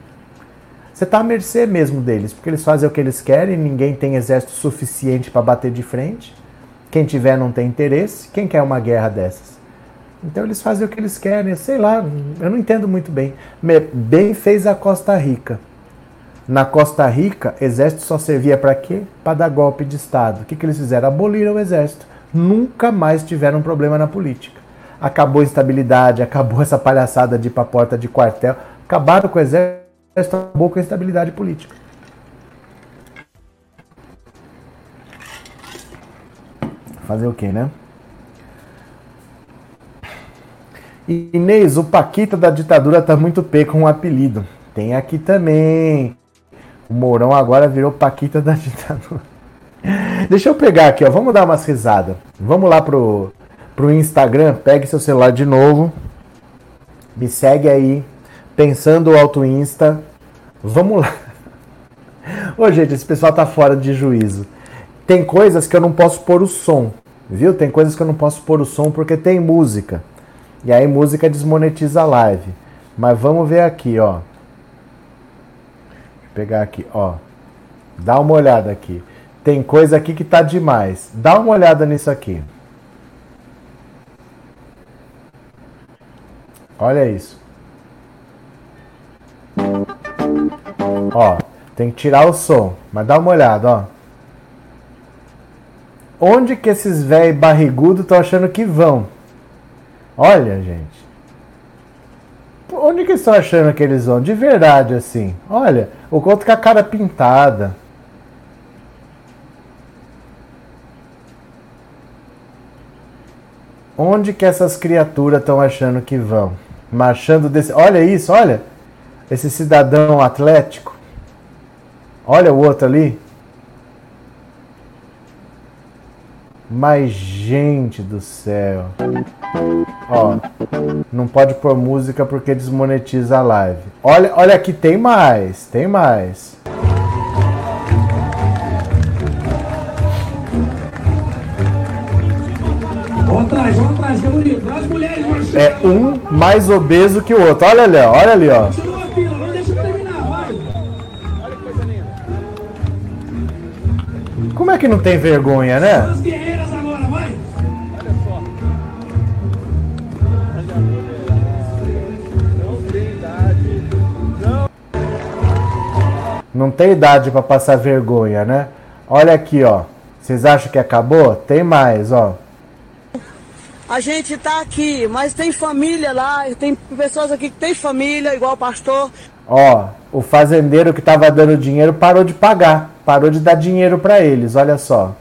você está à mercê mesmo deles, porque eles fazem o que eles querem, ninguém tem exército suficiente para bater de frente. Quem tiver não tem interesse. Quem quer uma guerra dessas? Então eles fazem o que eles querem, sei lá, eu não entendo muito bem. Bem fez a Costa Rica. Na Costa Rica, exército só servia para quê? Para dar golpe de Estado. O que, que eles fizeram? Aboliram o exército. Nunca mais tiveram problema na política. Acabou a instabilidade, acabou essa palhaçada de ir para porta de quartel. Acabaram com o exército, acabou com a instabilidade política. Fazer o quê, né? Inês, o Paquita da ditadura tá muito P com um apelido. Tem aqui também. O Mourão agora virou Paquita da ditadura. Deixa eu pegar aqui, ó. Vamos dar umas risadas. Vamos lá pro, pro Instagram. Pegue seu celular de novo. Me segue aí. Pensando Alto Insta. Vamos lá. Ô, gente, esse pessoal tá fora de juízo. Tem coisas que eu não posso pôr o som. Viu? Tem coisas que eu não posso pôr o som porque tem música. E aí música desmonetiza a live. Mas vamos ver aqui, ó pegar aqui, ó. Dá uma olhada aqui. Tem coisa aqui que tá demais. Dá uma olhada nisso aqui. Olha isso. Ó, tem que tirar o som, mas dá uma olhada, ó. Onde que esses velhos barrigudos estão achando que vão? Olha, gente onde que eles estão achando que eles vão? De verdade, assim. Olha, o conto com a cara pintada. Onde que essas criaturas estão achando que vão? Marchando desse. Olha isso, olha. Esse cidadão atlético. Olha o outro ali. Mas, gente do céu. Ó, não pode pôr música porque desmonetiza a live. Olha, olha aqui, tem mais, tem mais. Vamos atrás, vamos atrás, que é bonito. As mulheres. É um mais obeso que o outro. Olha ali, ó, olha ali, ó. Continua a fila, não deixa eu terminar, vai. Como é que não tem vergonha, né? Não tem idade pra passar vergonha, né? Olha aqui, ó. Vocês acham que acabou? Tem mais, ó. A gente tá aqui, mas tem família lá, tem pessoas aqui que tem família, igual o pastor. Ó, o fazendeiro que tava dando dinheiro parou de pagar, parou de dar dinheiro pra eles, olha só.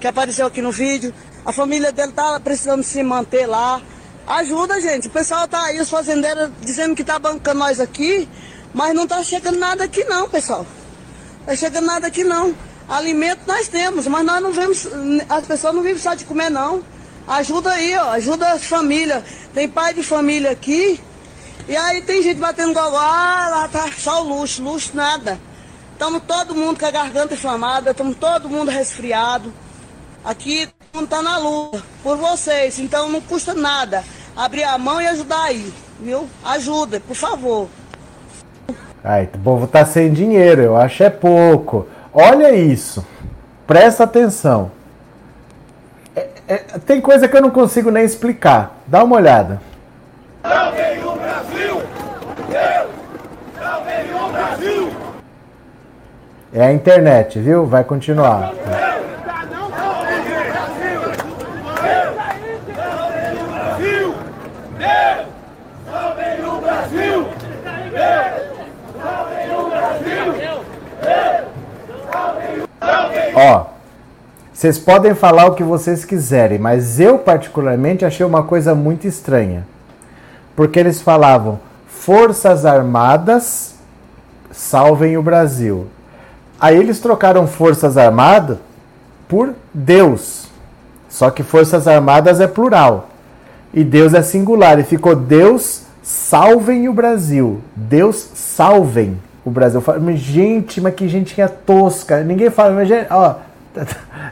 que apareceu aqui no vídeo. A família dele tá precisando se manter lá. Ajuda, gente. O pessoal tá aí, os fazendeiros dizendo que tá bancando nós aqui, mas não tá chegando nada aqui não, pessoal. Tá chegando nada aqui não. Alimento nós temos, mas nós não vemos, as pessoas não vivem só de comer não. Ajuda aí, ó, ajuda as famílias. Tem pai de família aqui. E aí tem gente batendo gogó, ah, lá tá só o luxo, luxo nada. Estamos todo mundo com a garganta inflamada, estamos todo mundo resfriado. Aqui todo mundo tá na luta por vocês, então não custa nada abrir a mão e ajudar aí, viu? Ajuda, por favor. Ai, o povo tá sem dinheiro, eu acho é pouco. Olha isso. Presta atenção. É- é- tem coisa que eu não consigo nem explicar. Dá uma olhada. É a internet, viu? Vai continuar. Ó, vocês podem falar o que vocês quiserem, mas eu particularmente achei uma coisa muito estranha. Porque eles falavam: Forças Armadas salvem o Brasil. Aí eles trocaram Forças Armadas por Deus. Só que Forças Armadas é plural. E Deus é singular. E ficou Deus salvem o Brasil. Deus salvem o Brasil. Eu falo, mas, gente, mas que gente que é tosca. Ninguém fala, mas gente, ó, tá,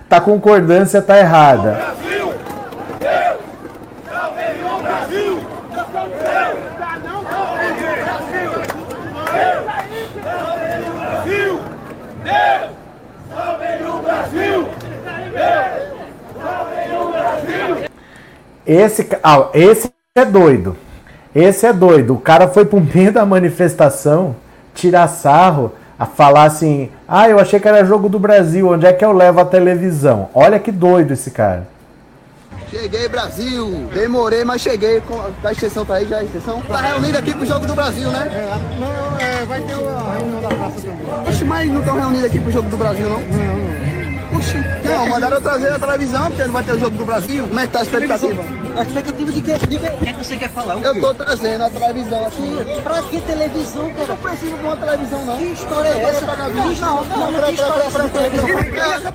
tá concordância, tá errada. Esse, ah, esse é doido. Esse é doido. O cara foi pro meio da manifestação tirar sarro, a falar assim: ah, eu achei que era jogo do Brasil, onde é que eu levo a televisão? Olha que doido esse cara. Cheguei, Brasil! Demorei, mas cheguei. Com- A extensão tá aí já, a extensão? Tá reunido aqui pro Jogo do Brasil, né? Não, é, vai ter uma reunião da praça também. Oxe, mas não estão reunidos aqui pro Jogo do Brasil, não? Oxe, não, mandaram eu trazer a televisão, porque não vai ter o Jogo do Brasil. Como é que tá a expectativa? A expectativa de quê? De quê? O que é que você quer falar? Eu tô trazendo a televisão aqui. Pra que televisão, Eu cara? não preciso de uma televisão, não. Que história é essa? Não, não, não, não, que história é essa televisão?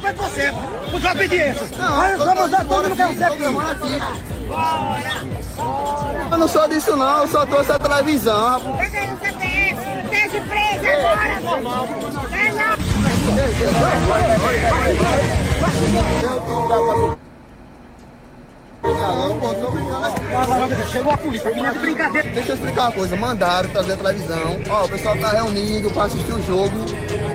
Foi você. Os obediências. Não, eu tô mandando todo mundo aqui. Eu não sou disso, não. Eu só trouxe a televisão, rapaz. Cadê o CPF? Seja preso agora! Vai lá! Chegou a polícia, minha brincadeira. Deixa eu explicar uma coisa. Mandaram trazer a televisão. Ó, o pessoal tá reunido pra assistir o jogo.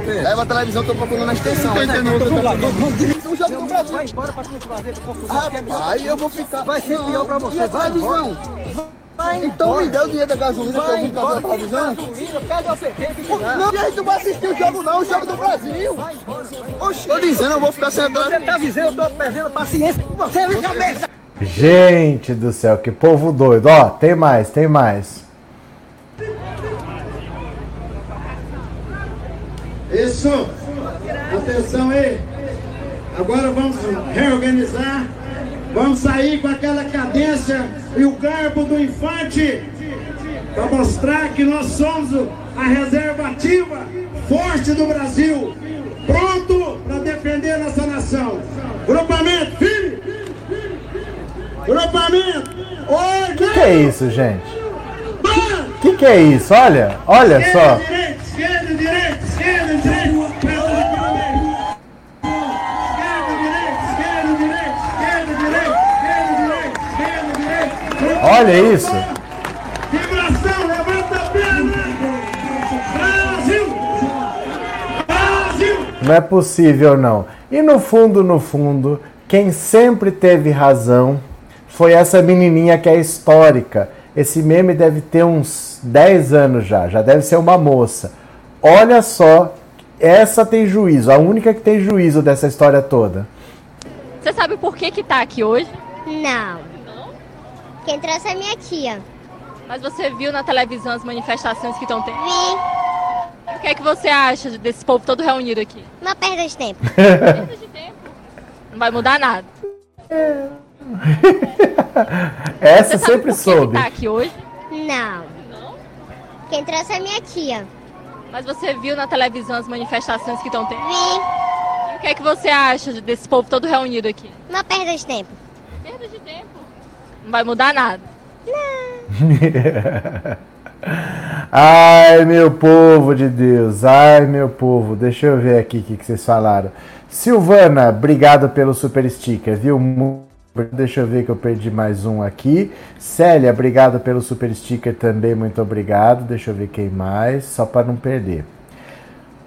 Leva a televisão, tô procurando a extensão. O jogo do Brasil. Vai embora pra de fazer. Rapaz, eu vou ficar. Vai ser pior pra você. E a Vai? Então me dê o dinheiro da gasolina que eu vim trazer a televisão. Pega o CT, Não, e aí tu vai assistir o jogo não, o jogo do Brasil. Oxe, tô dizendo, eu vou ficar a Você tá dizendo, eu tô perdendo paciência com você, minha cabeça. Gente do céu, que povo doido. Ó, tem mais, tem mais. Isso! Atenção aí! Agora vamos reorganizar Vamos sair com aquela cadência e o garbo do infante para mostrar que nós somos a reserva ativa, forte do Brasil, pronto para defender nossa nação. Grupamento, firme! Grupamento! O que, é isso, gente? O que, que é isso? Olha, olha só. Direita, esquerda, direita, Olha isso. Vibração, levanta a perna. Brasil! Brasil! Não é possível, não. E no fundo, no fundo, quem sempre teve razão foi essa menininha que é histórica. Esse meme deve ter uns 10 anos já, já deve ser uma moça. Olha só, essa tem juízo, a única que tem juízo dessa história toda. Você sabe por que que tá aqui hoje? Não. Quem trouxe é minha tia. Mas você viu na televisão as manifestações que estão tendo? Vi. O que é que você acha desse povo todo reunido aqui? Uma perda de tempo. Perda de tempo. Não vai mudar nada. Essa Você sabe sempre soube. que tá aqui hoje? Não. Quem trouxe é minha tia. Mas você viu na televisão as manifestações que estão tendo? Vi. O que é que você acha desse povo todo reunido aqui? Uma perda de tempo. Não vai mudar nada. Ai, meu povo de Deus, ai, meu povo. Deixa eu ver aqui o que, que vocês falaram. Silvana, obrigado pelo super sticker, viu? Deixa eu ver que eu perdi mais um aqui. Célia, obrigado pelo super sticker também, muito obrigado. Deixa eu ver quem mais, só para não perder.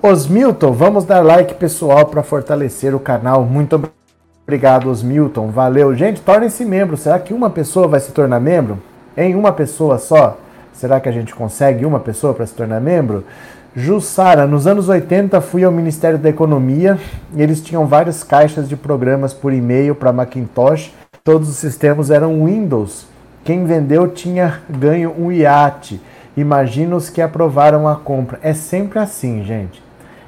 Osmilton, vamos dar like pessoal para fortalecer o canal. Muito obrigado, Osmilton. Valeu. Gente, tornem-se membro. Será que uma pessoa vai se tornar membro? Em uma pessoa só? Será que a gente consegue uma pessoa para se tornar membro? Jussara, nos anos 80 fui ao Ministério da Economia e eles tinham várias caixas de programas por e-mail para Macintosh. Todos os sistemas eram Windows. Quem vendeu tinha ganho um iate. Imagina os que aprovaram a compra. É sempre assim, gente.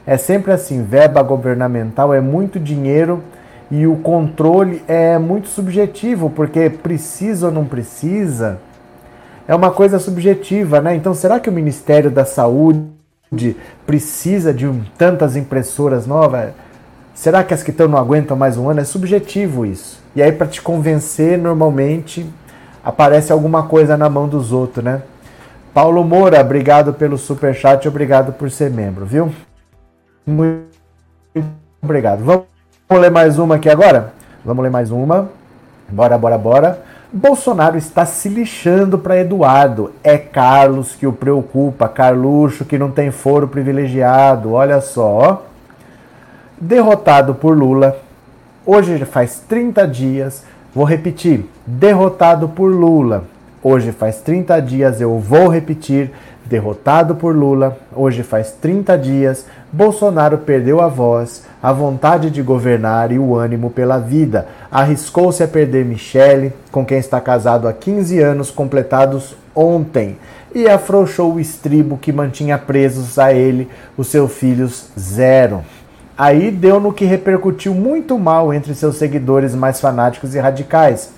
É sempre assim. Verba governamental é muito dinheiro e o controle é muito subjetivo, porque precisa ou não precisa é uma coisa subjetiva, né? Então, será que o Ministério da Saúde precisa de tantas impressoras novas? Será que as que estão não aguentam mais um ano? É subjetivo isso. E aí, para te convencer, normalmente aparece alguma coisa na mão dos outros, né? Paulo Moura, obrigado pelo super chat, obrigado por ser membro, viu? Muito obrigado. Vamos ler mais uma aqui agora? Vamos ler mais uma. Bora, bora, bora. Bolsonaro está se lixando para Eduardo. É Carlos que o preocupa, Carluxo que não tem foro privilegiado. Olha só. Derrotado por Lula. Hoje faz 30 dias. Vou repetir. Derrotado por Lula. Hoje faz 30 dias, eu vou repetir. Derrotado por Lula, hoje faz 30 dias, Bolsonaro perdeu a voz, a vontade de governar e o ânimo pela vida. Arriscou-se a perder Michele, com quem está casado há 15 anos, completados ontem, e afrouxou o estribo que mantinha presos a ele os seus filhos zero. Aí deu no que repercutiu muito mal entre seus seguidores mais fanáticos e radicais.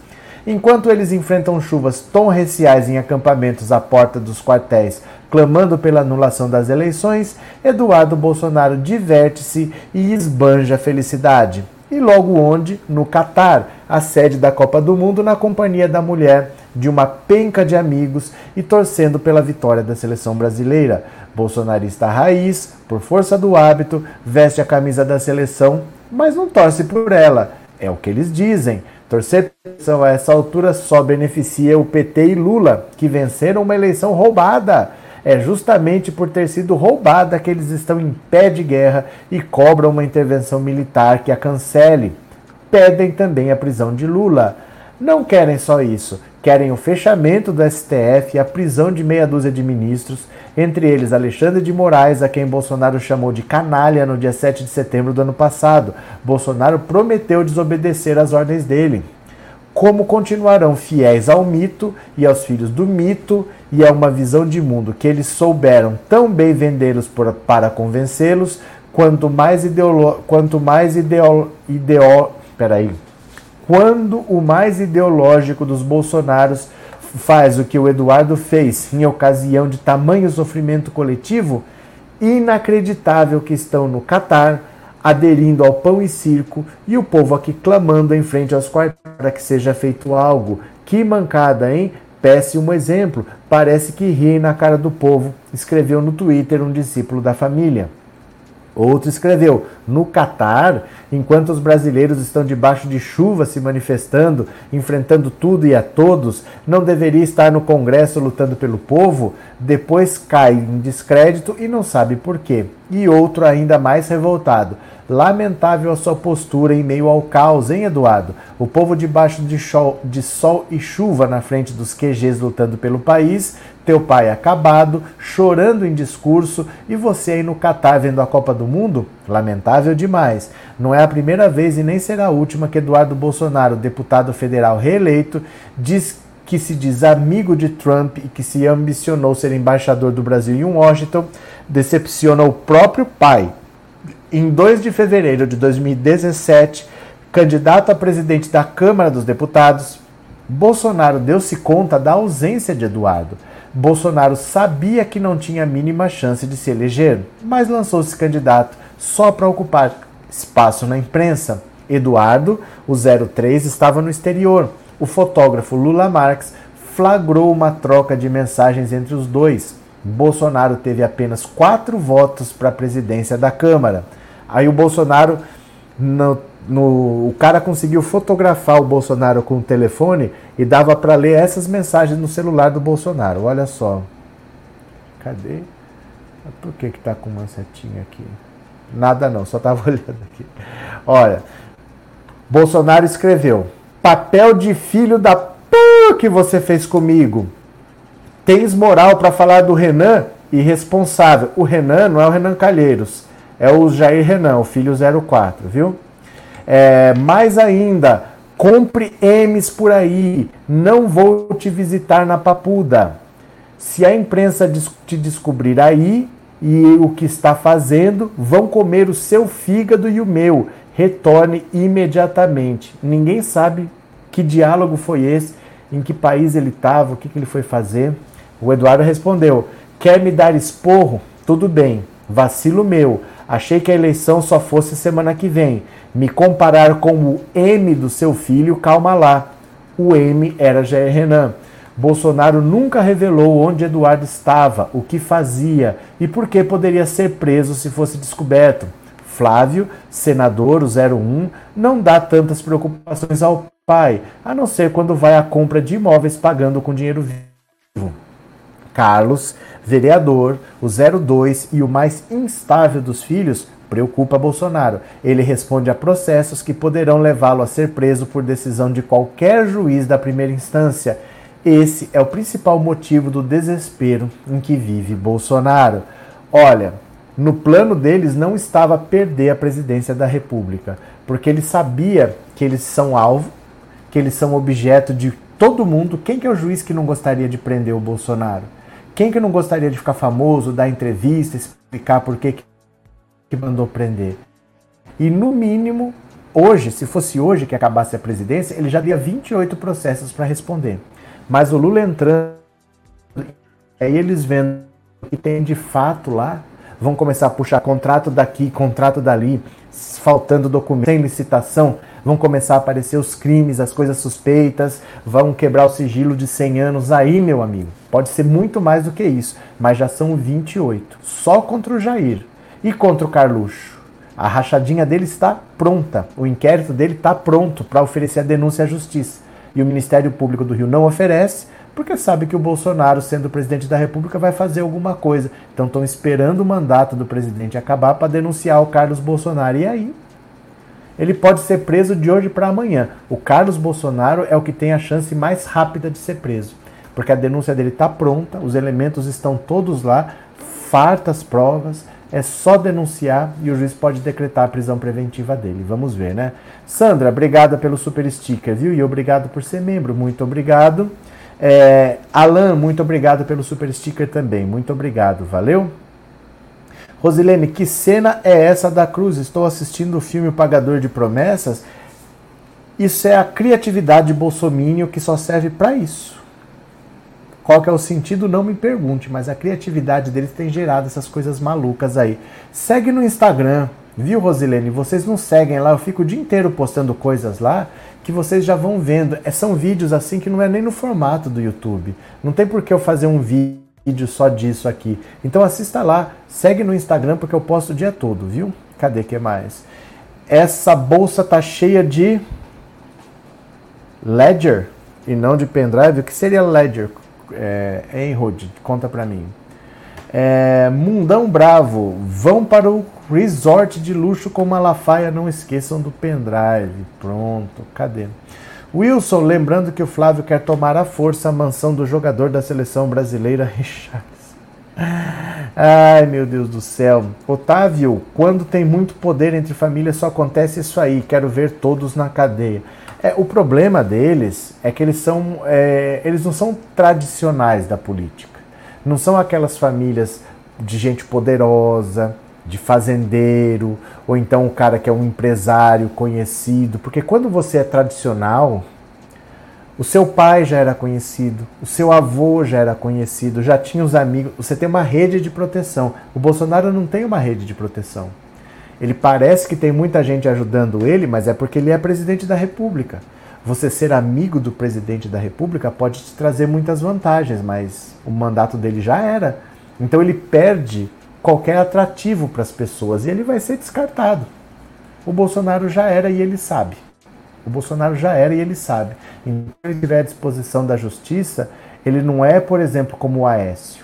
Enquanto eles enfrentam chuvas torrenciais em acampamentos à porta dos quartéis, clamando pela anulação das eleições, Eduardo Bolsonaro diverte-se e esbanja a felicidade. E logo onde? No Catar, a sede da Copa do Mundo, na companhia da mulher, de uma penca de amigos e torcendo pela vitória da seleção brasileira. Bolsonarista raiz, por força do hábito, veste a camisa da seleção, mas não torce por ela. É o que eles dizem. Torcer a essa altura só beneficia o PT e Lula, que venceram uma eleição roubada. É justamente por ter sido roubada que eles estão em pé de guerra e cobram uma intervenção militar que a cancele. Pedem também a prisão de Lula. Não querem só isso, querem o fechamento do STF e a prisão de meia dúzia de ministros, entre eles Alexandre de Moraes, a quem Bolsonaro chamou de canalha no dia 7 de setembro do ano passado. Bolsonaro prometeu desobedecer às ordens dele. Como continuarão fiéis ao mito e aos filhos do mito e a uma visão de mundo que eles souberam tão bem vendê-los para convencê-los, quanto mais ideolo, quanto mais ideo, ideo, peraí, Quando o mais ideológico dos Bolsonaros faz o que o Eduardo fez em ocasião de tamanho sofrimento coletivo, inacreditável que estão no Catar, aderindo ao pão e circo, e o povo aqui clamando em frente aos quartéis para que seja feito algo. Que mancada, hein? Péssimo exemplo. Parece que riem na cara do povo, escreveu no Twitter um discípulo da família. Outro escreveu: No Catar, enquanto os brasileiros estão debaixo de chuva se manifestando, enfrentando tudo e a todos, não deveria estar no Congresso lutando pelo povo? Depois cai em descrédito e não sabe por quê. E outro ainda mais revoltado: Lamentável a sua postura em meio ao caos, hein, Eduardo? O povo debaixo de, sol, de sol e chuva na frente dos QGs lutando pelo país, teu pai acabado, chorando em discurso e você aí no Catar vendo a Copa do Mundo? Lamentável demais. Não é a primeira vez e nem será a última que Eduardo Bolsonaro, deputado federal reeleito, diz que se diz amigo de Trump e que se ambicionou ser embaixador do Brasil em Washington, decepciona o próprio pai em 2 de fevereiro de 2017, candidato a presidente da Câmara dos Deputados, Bolsonaro deu-se conta da ausência de Eduardo. Bolsonaro sabia que não tinha a mínima chance de se eleger, mas lançou-se candidato só para ocupar espaço na imprensa. Eduardo, o 03, estava no exterior. O fotógrafo Lula Marx flagrou uma troca de mensagens entre os dois. Bolsonaro teve apenas quatro votos para a presidência da Câmara. Aí o Bolsonaro, no, no, o cara conseguiu fotografar o Bolsonaro com o telefone e dava para ler essas mensagens no celular do Bolsonaro. Olha só. Cadê? Por que que tá com uma setinha aqui? Nada não, só tava olhando aqui. Olha, Bolsonaro escreveu: "Papel de filho da p que você fez comigo. Tens moral para falar do Renan? Irresponsável. O Renan não é o Renan Calheiros é o Jair Renan, o filho 04, viu? É, mais ainda, compre M's por aí, não vou te visitar na Papuda. Se a imprensa te descobrir aí e o que está fazendo, vão comer o seu fígado e o meu. Retorne imediatamente. Ninguém sabe que diálogo foi esse, em que país ele estava, o que, que ele foi fazer. O Eduardo respondeu: Quer me dar esporro? Tudo bem, vacilo meu. Achei que a eleição só fosse semana que vem. Me comparar com o M do seu filho, calma lá. O M era Jair Renan. Bolsonaro nunca revelou onde Eduardo estava, o que fazia e por que poderia ser preso se fosse descoberto. Flávio, senador, o 01, não dá tantas preocupações ao pai, a não ser quando vai à compra de imóveis pagando com dinheiro vivo. Carlos, vereador, o 02 e o mais instável dos filhos, preocupa Bolsonaro. Ele responde a processos que poderão levá-lo a ser preso por decisão de qualquer juiz da primeira instância. Esse é o principal motivo do desespero em que vive Bolsonaro. Olha, no plano deles não estava perder a presidência da República, porque ele sabia que eles são alvo, que eles são objeto de todo mundo. Quem que é o juiz que não gostaria de prender o Bolsonaro? Quem que não gostaria de ficar famoso, dar entrevista, explicar por que, que mandou prender? E no mínimo, hoje, se fosse hoje que acabasse a presidência, ele já teria 28 processos para responder. Mas o Lula entrando, aí eles vendo que tem de fato lá, vão começar a puxar contrato daqui, contrato dali, faltando documento, sem licitação, vão começar a aparecer os crimes, as coisas suspeitas, vão quebrar o sigilo de 100 anos. Aí, meu amigo, pode ser muito mais do que isso, mas já são 28, só contra o Jair e contra o Carluxo. A rachadinha dele está pronta, o inquérito dele está pronto para oferecer a denúncia à justiça. E o Ministério Público do Rio não oferece, porque sabe que o Bolsonaro, sendo presidente da República, vai fazer alguma coisa. Então estão esperando o mandato do presidente acabar para denunciar o Carlos Bolsonaro. E aí? Ele pode ser preso de hoje para amanhã. O Carlos Bolsonaro é o que tem a chance mais rápida de ser preso, porque a denúncia dele está pronta, os elementos estão todos lá, fartas provas, é só denunciar e o juiz pode decretar a prisão preventiva dele. Vamos ver, né? Sandra, obrigada pelo super sticker, viu? E obrigado por ser membro, muito obrigado. É, Alan, muito obrigado pelo super sticker também. Muito obrigado, valeu? Rosilene, que cena é essa da cruz? Estou assistindo o filme O Pagador de Promessas. Isso é a criatividade bolsomínio que só serve para isso. Qual que é o sentido? Não me pergunte, mas a criatividade deles tem gerado essas coisas malucas aí. Segue no Instagram, viu, Rosilene? Vocês não seguem lá, eu fico o dia inteiro postando coisas lá que vocês já vão vendo. É, são vídeos assim que não é nem no formato do YouTube. Não tem por que eu fazer um vídeo só disso aqui. Então assista lá, segue no Instagram porque eu posto o dia todo, viu? Cadê que mais? Essa bolsa tá cheia de Ledger e não de pendrive. O que seria Ledger? É, hein, Rod? Conta pra mim. É, Mundão Bravo, vão para o resort de luxo com Malafaia, não esqueçam do pendrive. Pronto, cadê? Wilson, lembrando que o Flávio quer tomar à força a mansão do jogador da seleção brasileira, Richard. Ai, meu Deus do céu. Otávio, quando tem muito poder entre famílias só acontece isso aí. Quero ver todos na cadeia. É, o problema deles é que eles são, é, eles não são tradicionais da política. Não são aquelas famílias de gente poderosa, de fazendeiro, ou então o cara que é um empresário conhecido. Porque quando você é tradicional, o seu pai já era conhecido, o seu avô já era conhecido, já tinha os amigos. Você tem uma rede de proteção. O Bolsonaro não tem uma rede de proteção. Ele parece que tem muita gente ajudando ele, mas é porque ele é presidente da República. Você ser amigo do presidente da República pode te trazer muitas vantagens, mas o mandato dele já era. Então ele perde qualquer atrativo para as pessoas e ele vai ser descartado. O Bolsonaro já era e ele sabe. O Bolsonaro já era e ele sabe. Então, ele tiver à disposição da justiça, ele não é, por exemplo, como o Aécio.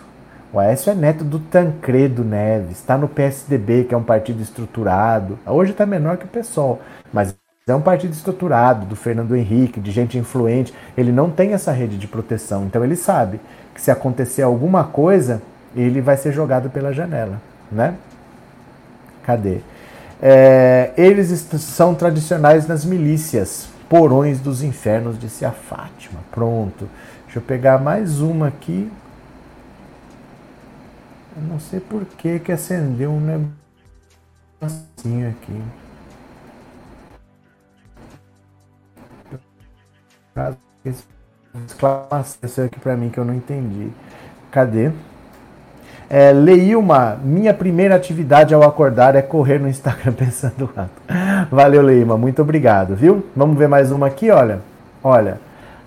O Aécio é neto do Tancredo Neves, está no PSDB, que é um partido estruturado. Hoje está menor que o PSOL, mas é um partido estruturado, do Fernando Henrique, de gente influente. Ele não tem essa rede de proteção, então ele sabe que se acontecer alguma coisa, ele vai ser jogado pela janela, né? Cadê? É, eles são tradicionais nas milícias, porões dos infernos, disse a Fátima. Pronto. Deixa eu pegar mais uma aqui. Eu não sei por que que acendeu um negocinho aqui. Exclamação aqui para mim que eu não entendi. Cadê? É, Leilma, minha primeira atividade ao acordar é correr no Instagram pensando alto. Valeu, Leilma, muito obrigado, viu? Vamos ver mais uma aqui, olha. Olha,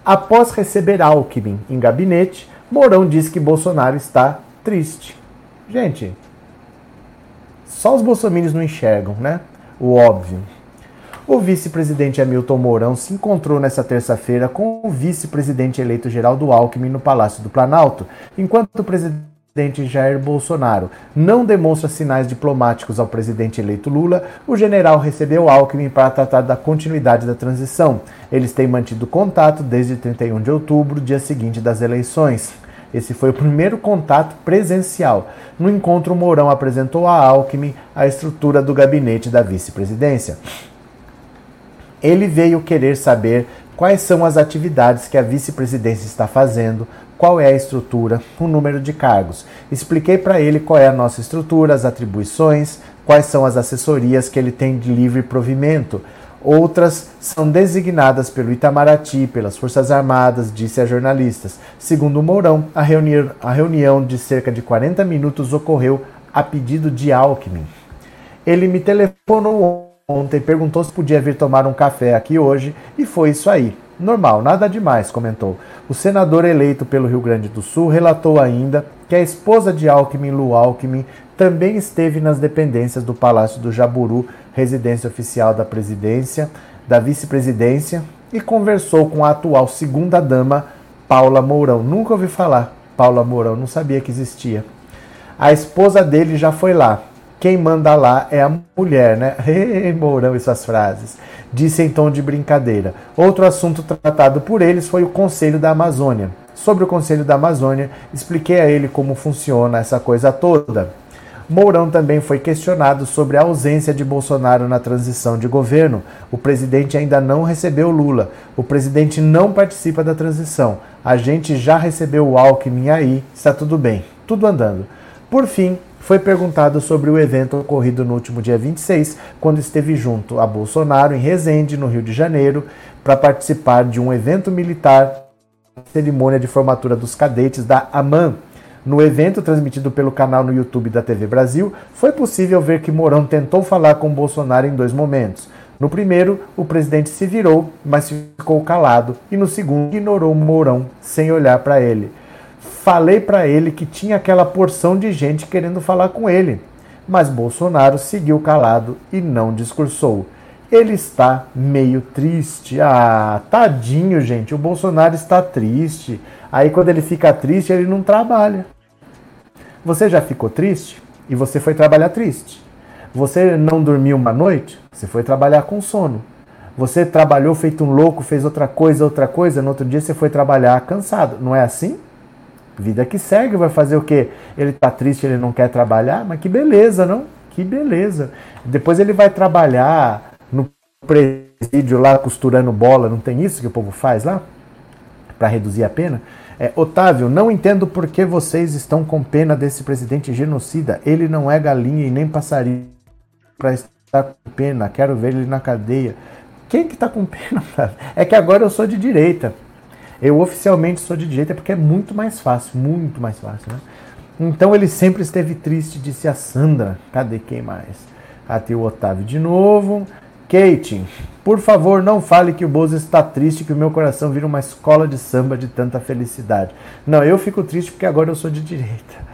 após receber Alckmin em gabinete, Mourão diz que Bolsonaro está triste. Gente, só os bolsominions não enxergam, né? O óbvio. O vice-presidente Hamilton Mourão se encontrou nesta terça-feira com o vice-presidente eleito Geraldo Alckmin no Palácio do Planalto, enquanto o presidente Jair Bolsonaro não demonstra sinais diplomáticos ao presidente eleito Lula, o general recebeu Alckmin para tratar da continuidade da transição. Eles têm mantido contato desde 31 de outubro, dia seguinte das eleições. Esse foi o primeiro contato presencial. No encontro, Mourão apresentou a Alckmin a estrutura do gabinete da vice-presidência. Ele veio querer saber quais são as atividades que a vice-presidência está fazendo, qual é a estrutura, o número de cargos. Expliquei para ele qual é a nossa estrutura, as atribuições, quais são as assessorias que ele tem de livre provimento. Outras são designadas pelo Itamaraty, pelas Forças Armadas, disse a jornalistas. Segundo Mourão, a, reuni a reunião de cerca de 40 minutos ocorreu a pedido de Alckmin. Ele me telefonou ontem, perguntou se podia vir tomar um café aqui hoje e foi isso aí. Normal, nada demais, comentou. O senador eleito pelo Rio Grande do Sul relatou ainda que a esposa de Alckmin, Lu Alckmin, também esteve nas dependências do Palácio do Jaburu, residência oficial da presidência, da vice-presidência, e conversou com a atual segunda-dama, Paula Mourão. Nunca ouvi falar. Paula Mourão, não sabia que existia. A esposa dele já foi lá. Quem manda lá é a mulher, né? Ei, Mourão, frases. Disse em tom de brincadeira. Outro assunto tratado por eles foi o Conselho da Amazônia. Sobre o Conselho da Amazônia, expliquei a ele como funciona essa coisa toda. Mourão também foi questionado sobre a ausência de Bolsonaro na transição de governo. O presidente ainda não recebeu Lula. O presidente não participa da transição. A gente já recebeu o Alckmin aí, está tudo bem, tudo andando. Por fim, foi perguntado sobre o evento ocorrido no último dia 26, quando esteve junto a Bolsonaro em Resende, no Rio de Janeiro, para participar de um evento militar, cerimônia de formatura dos cadetes da AMAN. No evento transmitido pelo canal no YouTube da TV Brasil, foi possível ver que Mourão tentou falar com Bolsonaro em dois momentos. No primeiro, o presidente se virou, mas ficou calado, e no segundo, ignorou Mourão sem olhar para ele. Falei para ele que tinha aquela porção de gente querendo falar com ele, mas Bolsonaro seguiu calado e não discursou. Ele está meio triste. Ah, tadinho, gente. O Bolsonaro está triste. Aí quando ele fica triste, ele não trabalha. Você já ficou triste e você foi trabalhar triste. Você não dormiu uma noite, você foi trabalhar com sono. Você trabalhou feito um louco, fez outra coisa, outra coisa, no outro dia você foi trabalhar cansado. Não é assim? Vida que segue, vai fazer o quê? Ele tá triste, ele não quer trabalhar, mas que beleza, não? Que beleza. Depois ele vai trabalhar no presídio lá costurando bola, não tem isso que o povo faz lá? Para reduzir a pena? É, Otávio, não entendo por que vocês estão com pena desse presidente genocida. Ele não é galinha e nem passarinho para estar com pena. Quero ver ele na cadeia. Quem que está com pena? É que agora eu sou de direita. Eu oficialmente sou de direita porque é muito mais fácil, muito mais fácil, né? Então ele sempre esteve triste, disse a Sandra. Cadê quem mais? Até o Otávio de novo. Kate, por favor, não fale que o Bozo está triste, que o meu coração vira uma escola de samba de tanta felicidade. Não, eu fico triste porque agora eu sou de direita.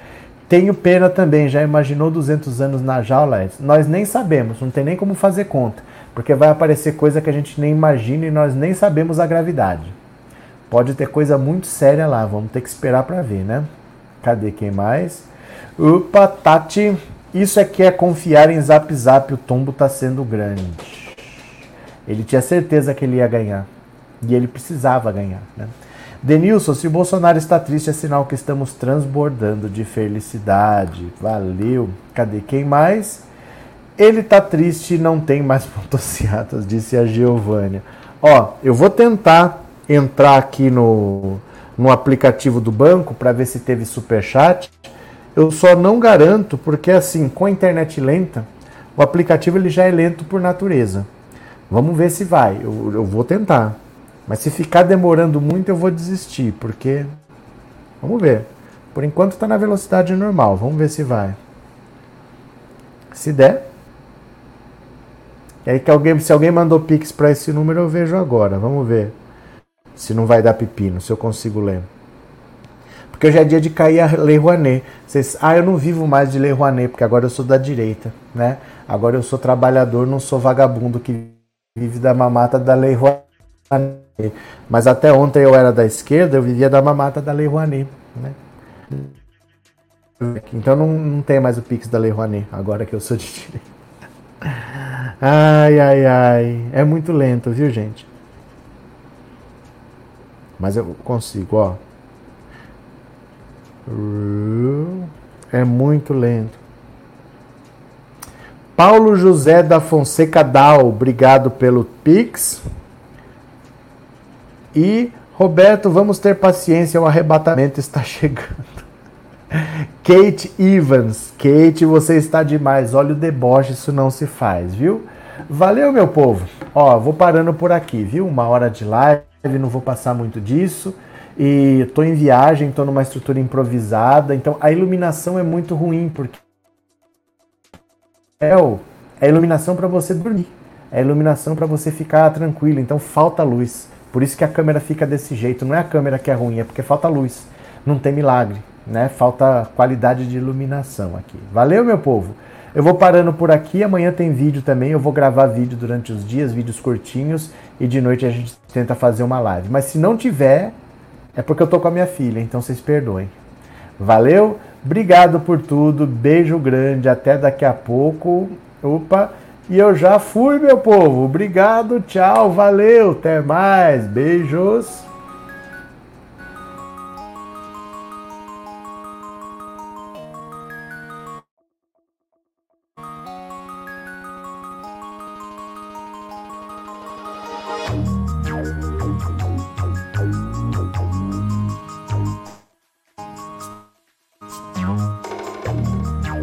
Tenho pena também, já imaginou 200 anos na jaula? Nós nem sabemos, não tem nem como fazer conta, porque vai aparecer coisa que a gente nem imagina e nós nem sabemos a gravidade. Pode ter coisa muito séria lá, vamos ter que esperar para ver, né? Cadê quem mais? Opa, Tati, isso é que é confiar em Zap Zap, o tombo tá sendo grande. Ele tinha certeza que ele ia ganhar. E ele precisava ganhar, né? Denilson, se o Bolsonaro está triste, é sinal que estamos transbordando de felicidade. Valeu. Cadê quem mais? Ele está triste e não tem mais motocicletas, disse a Giovânia. Ó, eu vou tentar entrar aqui no, no aplicativo do banco para ver se teve super chat. Eu só não garanto porque assim, com a internet lenta, o aplicativo ele já é lento por natureza. Vamos ver se vai. Eu, eu vou tentar. Mas se ficar demorando muito, eu vou desistir, porque vamos ver. Por enquanto está na velocidade normal. Vamos ver se vai. Se der. Aí que alguém, se alguém mandou pix para esse número, eu vejo agora. Vamos ver se não vai dar pepino, se eu consigo ler. Porque hoje é dia de cair a Lei Rouanet. Vocês, ah, eu não vivo mais de Lei Rouanet, porque agora eu sou da direita, né? Agora eu sou trabalhador, não sou vagabundo que vive da mamata da Lei Rouanet. Mas até ontem eu era da esquerda, eu vivia da mamata da Lei Rouanet, né? Então não, não tem mais o Pix da Lei Rouanet, agora que eu sou de direita. Ai, ai, ai. É muito lento, viu, gente? Mas eu consigo, ó. É muito lento. Paulo José da Fonseca Dal, obrigado pelo Pix. E Roberto, vamos ter paciência, o arrebatamento está chegando. Kate Evans, Kate, você está demais. Olha o deboche, isso não se faz, viu? Valeu, meu povo. Ó, vou parando por aqui, viu? Uma hora de live não vou passar muito disso. E estou em viagem, estou numa estrutura improvisada, então a iluminação é muito ruim, porque é a iluminação para você dormir, é a iluminação para você ficar tranquilo, então falta luz. Por isso que a câmera fica desse jeito, não é a câmera que é ruim, é porque falta luz. Não tem milagre, né? Falta qualidade de iluminação aqui. Valeu, meu povo. Eu vou parando por aqui. Amanhã tem vídeo também. Eu vou gravar vídeo durante os dias, vídeos curtinhos. E de noite a gente tenta fazer uma live. Mas se não tiver, é porque eu tô com a minha filha. Então vocês perdoem. Valeu? Obrigado por tudo. Beijo grande. Até daqui a pouco. Opa! E eu já fui, meu povo. Obrigado. Tchau. Valeu. Até mais. Beijos.